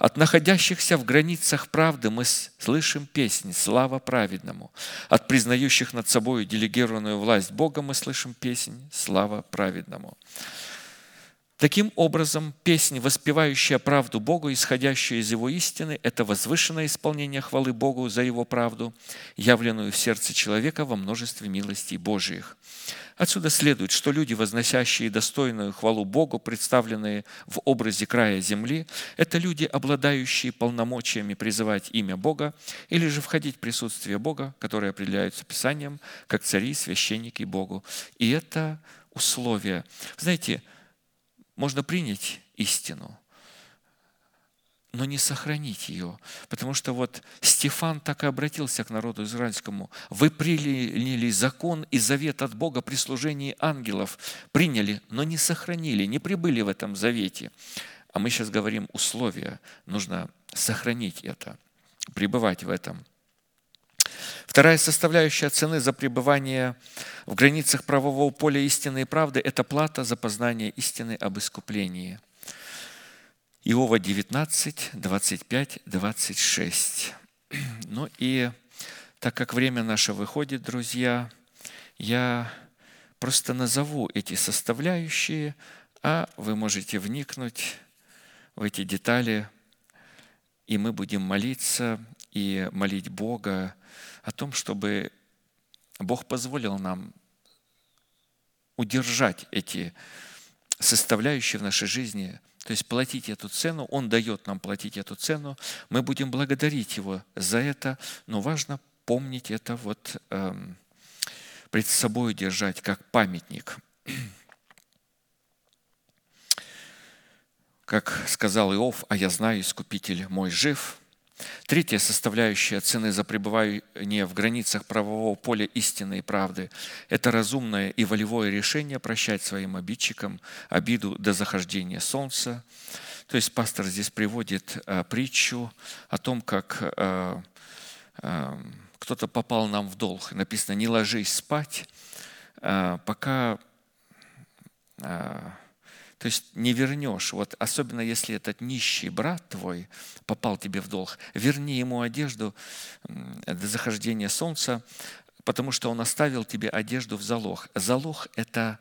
От находящихся в границах правды мы слышим песнь «Слава праведному». От признающих над собой делегированную власть Бога мы слышим песнь «Слава праведному». Таким образом, песнь, воспевающая правду Богу, исходящую из Его истины, это возвышенное исполнение хвалы Богу за Его правду, явленную в сердце человека во множестве милостей Божиих. Отсюда следует, что люди, возносящие достойную хвалу Богу, представленные в образе края земли, это люди, обладающие полномочиями призывать имя Бога или же входить в присутствие Бога, которое определяются Писанием, как цари, священники Богу. И это условие. Знаете, можно принять истину, но не сохранить ее. Потому что вот Стефан так и обратился к народу израильскому. Вы приняли закон и завет от Бога при служении ангелов. Приняли, но не сохранили, не прибыли в этом завете. А мы сейчас говорим условия. Нужно сохранить это, пребывать в этом. Вторая составляющая цены за пребывание в границах правового поля истины и правды – это плата за познание истины об искуплении. Иова 19, 25, 26. Ну и так как время наше выходит, друзья, я просто назову эти составляющие, а вы можете вникнуть в эти детали, и мы будем молиться и молить Бога о том, чтобы Бог позволил нам удержать эти составляющие в нашей жизни, То есть платить эту цену, Он дает нам платить эту цену, мы будем благодарить Его за это, но важно помнить это вот эм, пред собой держать как памятник. Как сказал Иов, а я знаю, Искупитель мой жив. Третья составляющая цены за пребывание в границах правового поля истины и правды – это разумное и волевое решение прощать своим обидчикам обиду до захождения солнца. То есть пастор здесь приводит э, притчу о том, как э, э, кто-то попал нам в долг. Написано, не ложись спать, пока то есть не вернешь. Вот особенно если этот нищий брат твой попал тебе в долг, верни ему одежду до захождения солнца, потому что он оставил тебе одежду в залог. Залог – это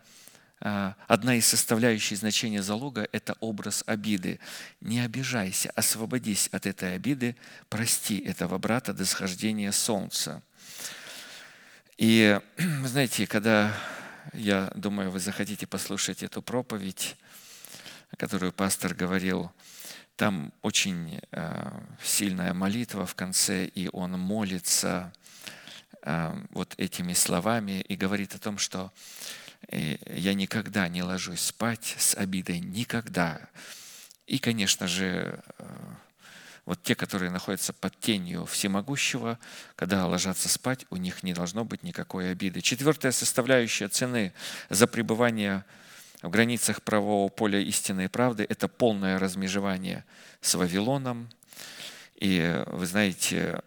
а, одна из составляющих значения залога – это образ обиды. Не обижайся, освободись от этой обиды, прости этого брата до схождения солнца. И [CLEARS THROAT] знаете, когда я думаю, вы захотите послушать эту проповедь, которую пастор говорил, там очень э, сильная молитва в конце, и он молится э, вот этими словами и говорит о том, что э, я никогда не ложусь спать с обидой, никогда. И, конечно же, вот те, которые находятся под тенью всемогущего, когда ложатся спать, у них не должно быть никакой обиды. Четвертая составляющая цены за пребывание в границах правового поля истины и правды – это полное размежевание с Вавилоном. И вы знаете,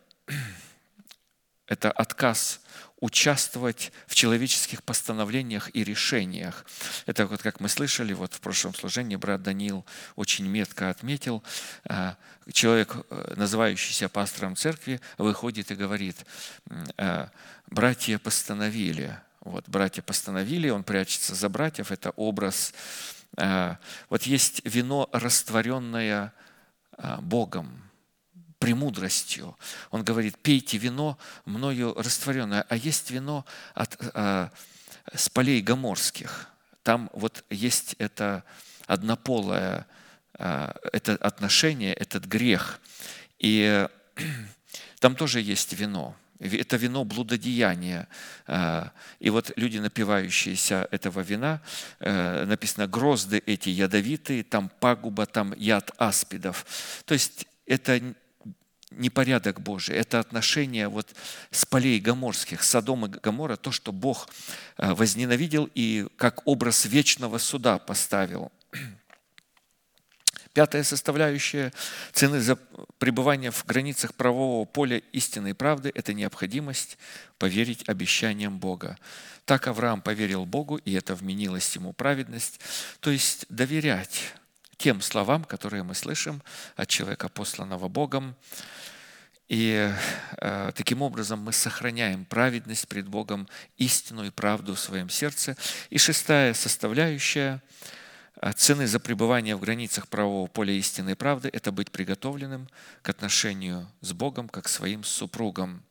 это отказ участвовать в человеческих постановлениях и решениях. Это вот как мы слышали, вот в прошлом служении брат Даниил очень метко отметил, а, человек, э, называющийся пастором церкви, выходит и говорит, «А, братья постановили, вот, братья постановили, он прячется за братьев, это образ. А, вот есть вино, растворенное Богом, премудростью. Он говорит, пейте вино, мною растворенное, а есть вино от, а, с полей гоморских. Там вот есть это однополое, это отношение, этот грех. И [CLEARS THROAT] там тоже есть вино. Это вино блудодеяния. А, и вот люди, напивающиеся этого вина, э, написано, грозды эти ядовитые, там пагуба, там яд аспидов. То есть это непорядок Божий, это отношение вот с полей гоморских, Содом и Гомора, то, что Бог э, возненавидел и как образ вечного суда поставил. Пятая составляющая цены за пребывание в границах правового поля истинной правды – это необходимость поверить обещаниям Бога. Так Авраам поверил Богу, и это вменилось ему праведность, то есть доверять тем словам, которые мы слышим от человека, посланного Богом, и э, таким образом мы сохраняем праведность пред Богом, истину и правду в своем сердце. И шестая составляющая цены за пребывание в границах правового поля истины и правды – это быть приготовленным к отношению с Богом, как своим супругом.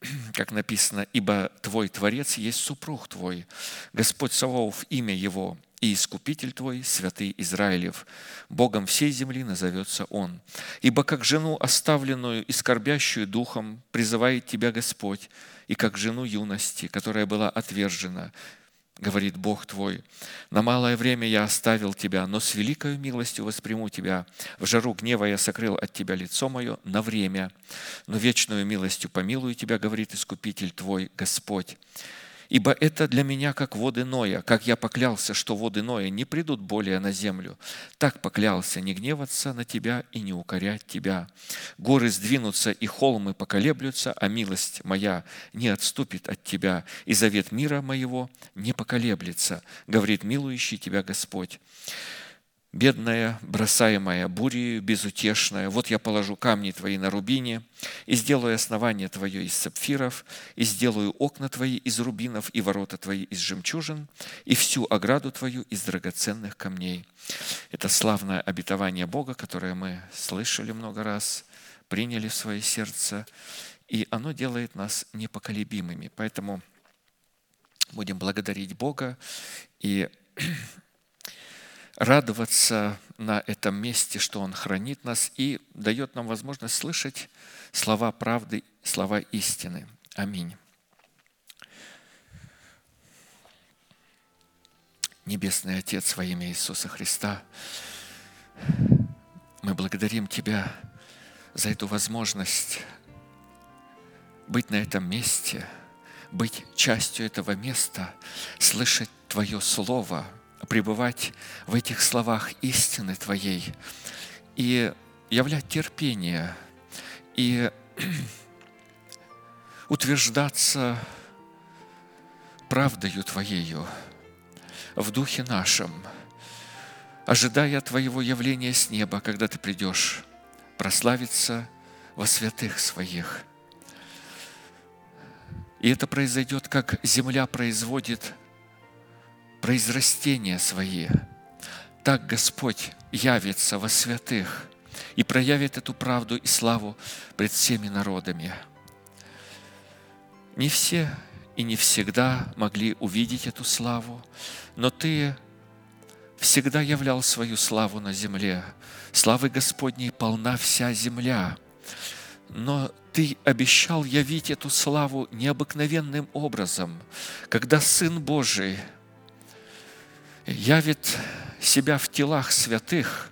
[CLEARS THROAT] Как написано, «Ибо Твой Творец есть супруг Твой, Господь Саваоф, имя Его, и Искупитель твой, святый Израилев. Богом всей земли назовется Он. Ибо как жену, оставленную и скорбящую духом, призывает тебя Господь, и как жену юности, которая была отвержена, говорит Бог твой, на малое время я оставил тебя, но с великой милостью восприму тебя. В жару гнева я сокрыл от тебя лицо мое на время, но вечную милостью помилую тебя, говорит Искупитель твой, Господь. Ибо это для меня как воды Ноя, как я поклялся, что воды Ноя не придут более на землю. Так поклялся не гневаться на тебя и не укорять тебя. Горы сдвинутся и холмы поколеблются, а милость моя не отступит от тебя, и завет мира моего не поколеблется, говорит милующий тебя Господь бедная, бросаемая бурею, безутешная. Вот я положу камни твои на рубине, и сделаю основание твое из сапфиров, и сделаю окна твои из рубинов, и ворота твои из жемчужин, и всю ограду твою из драгоценных камней. Это славное обетование Бога, которое мы слышали много раз, приняли в свое сердце, и оно делает нас непоколебимыми. Поэтому будем благодарить Бога и радоваться на этом месте, что Он хранит нас и дает нам возможность слышать слова правды, слова истины. Аминь. Небесный Отец во имя Иисуса Христа, мы благодарим Тебя за эту возможность быть на этом месте, быть частью этого места, слышать Твое Слово, пребывать в этих словах истины Твоей и являть терпение и [CLEARS THROAT] утверждаться правдою Твоею в духе нашем, ожидая Твоего явления с неба, когда Ты придешь прославиться во святых Своих. И это произойдет, как земля производит произрастения свои. Так Господь явится во святых и проявит эту правду и славу пред всеми народами. Не все и не всегда могли увидеть эту славу, но Ты всегда являл свою славу на земле. Славы Господней полна вся земля. Но Ты обещал явить эту славу необыкновенным образом, когда Сын Божий явит себя в телах святых,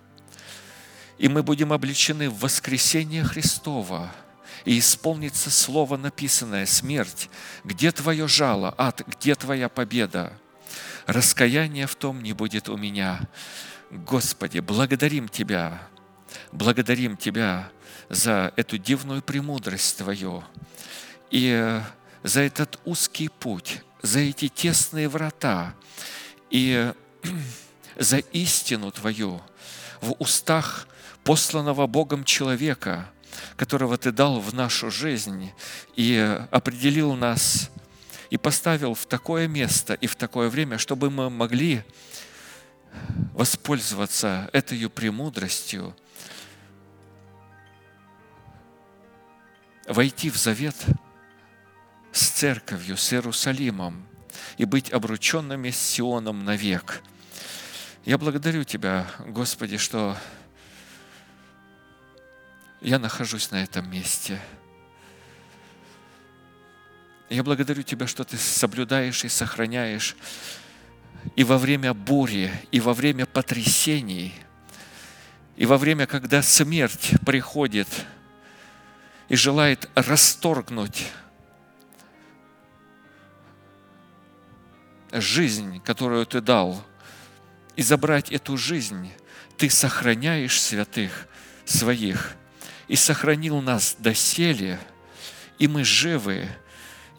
и мы будем обличены в воскресение Христова – и исполнится слово написанное «Смерть, где твое жало? Ад, где твоя победа?» Раскаяния в том не будет у меня. Господи, благодарим Тебя, благодарим Тебя за эту дивную премудрость Твою и за этот узкий путь, за эти тесные врата и [CLEARS THROAT] за истину Твою в устах посланного Богом человека – которого Ты дал в нашу жизнь и определил нас и поставил в такое место и в такое время, чтобы мы могли воспользоваться этой премудростью, войти в завет с церковью, с Иерусалимом и быть обрученными с Сионом навек. Я благодарю Тебя, Господи, что я нахожусь на этом месте. Я благодарю Тебя, что Ты соблюдаешь и сохраняешь и во время бури, и во время потрясений, и во время, когда смерть приходит и желает расторгнуть жизнь, которую Ты дал, и забрать эту жизнь, Ты сохраняешь святых своих – и сохранил нас доселе, и мы живы,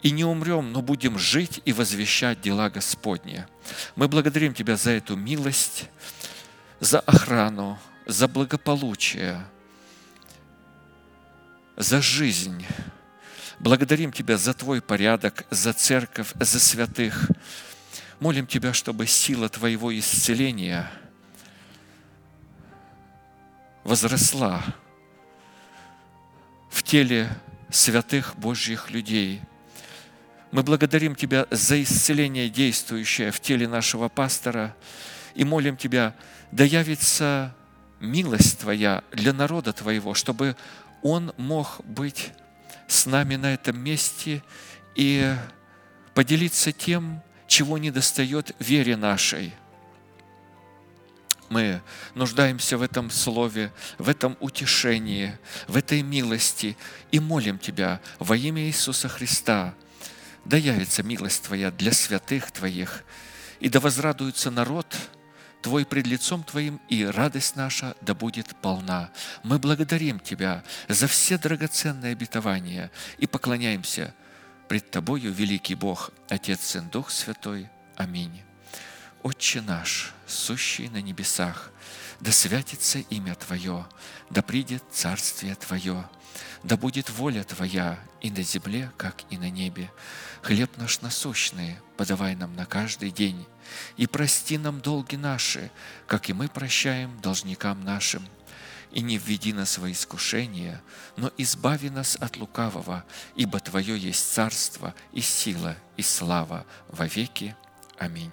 и не умрем, но будем жить и возвещать дела Господни. Мы благодарим Тебя за эту милость, за охрану, за благополучие, за жизнь. Благодарим Тебя за Твой порядок, за церковь, за святых. Молим Тебя, чтобы сила Твоего исцеления возросла в теле святых Божьих людей. Мы благодарим Тебя за исцеление, действующее в теле нашего пастора, и молим Тебя, да явится милость Твоя для народа Твоего, чтобы он мог быть с нами на этом месте и поделиться тем, чего не достает вере нашей – мы нуждаемся в этом слове, в этом утешении, в этой милости и молим Тебя во имя Иисуса Христа. Да явится милость Твоя для святых Твоих, и да возрадуется народ Твой пред лицом Твоим, и радость наша да будет полна. Мы благодарим Тебя за все драгоценные обетования и поклоняемся пред Тобою, великий Бог, Отец, Сын, Дух Святой. Аминь. Отче наш, сущий на небесах, да святится имя Твое, да придет Царствие Твое, да будет воля Твоя и на земле, как и на небе. Хлеб наш насущный подавай нам на каждый день, и прости нам долги наши, как и мы прощаем должникам нашим и не введи нас во искушение, но избави нас от лукавого, ибо Твое есть царство и сила и слава во веки. Аминь.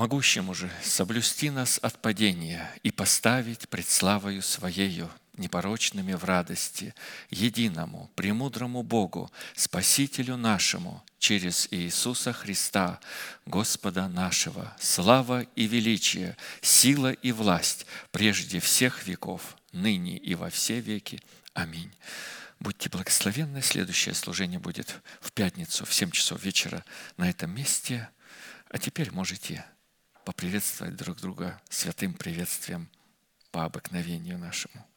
Могущему же соблюсти нас от падения и поставить пред славою Своею непорочными в радости, единому, премудрому Богу, Спасителю нашему, через Иисуса Христа, Господа нашего, слава и величие, сила и власть прежде всех веков, ныне и во все веки. Аминь. Будьте благословенны. Следующее служение будет в пятницу в 7 часов вечера на этом месте. А теперь можете поприветствовать друг друга святым приветствием по обыкновению нашему.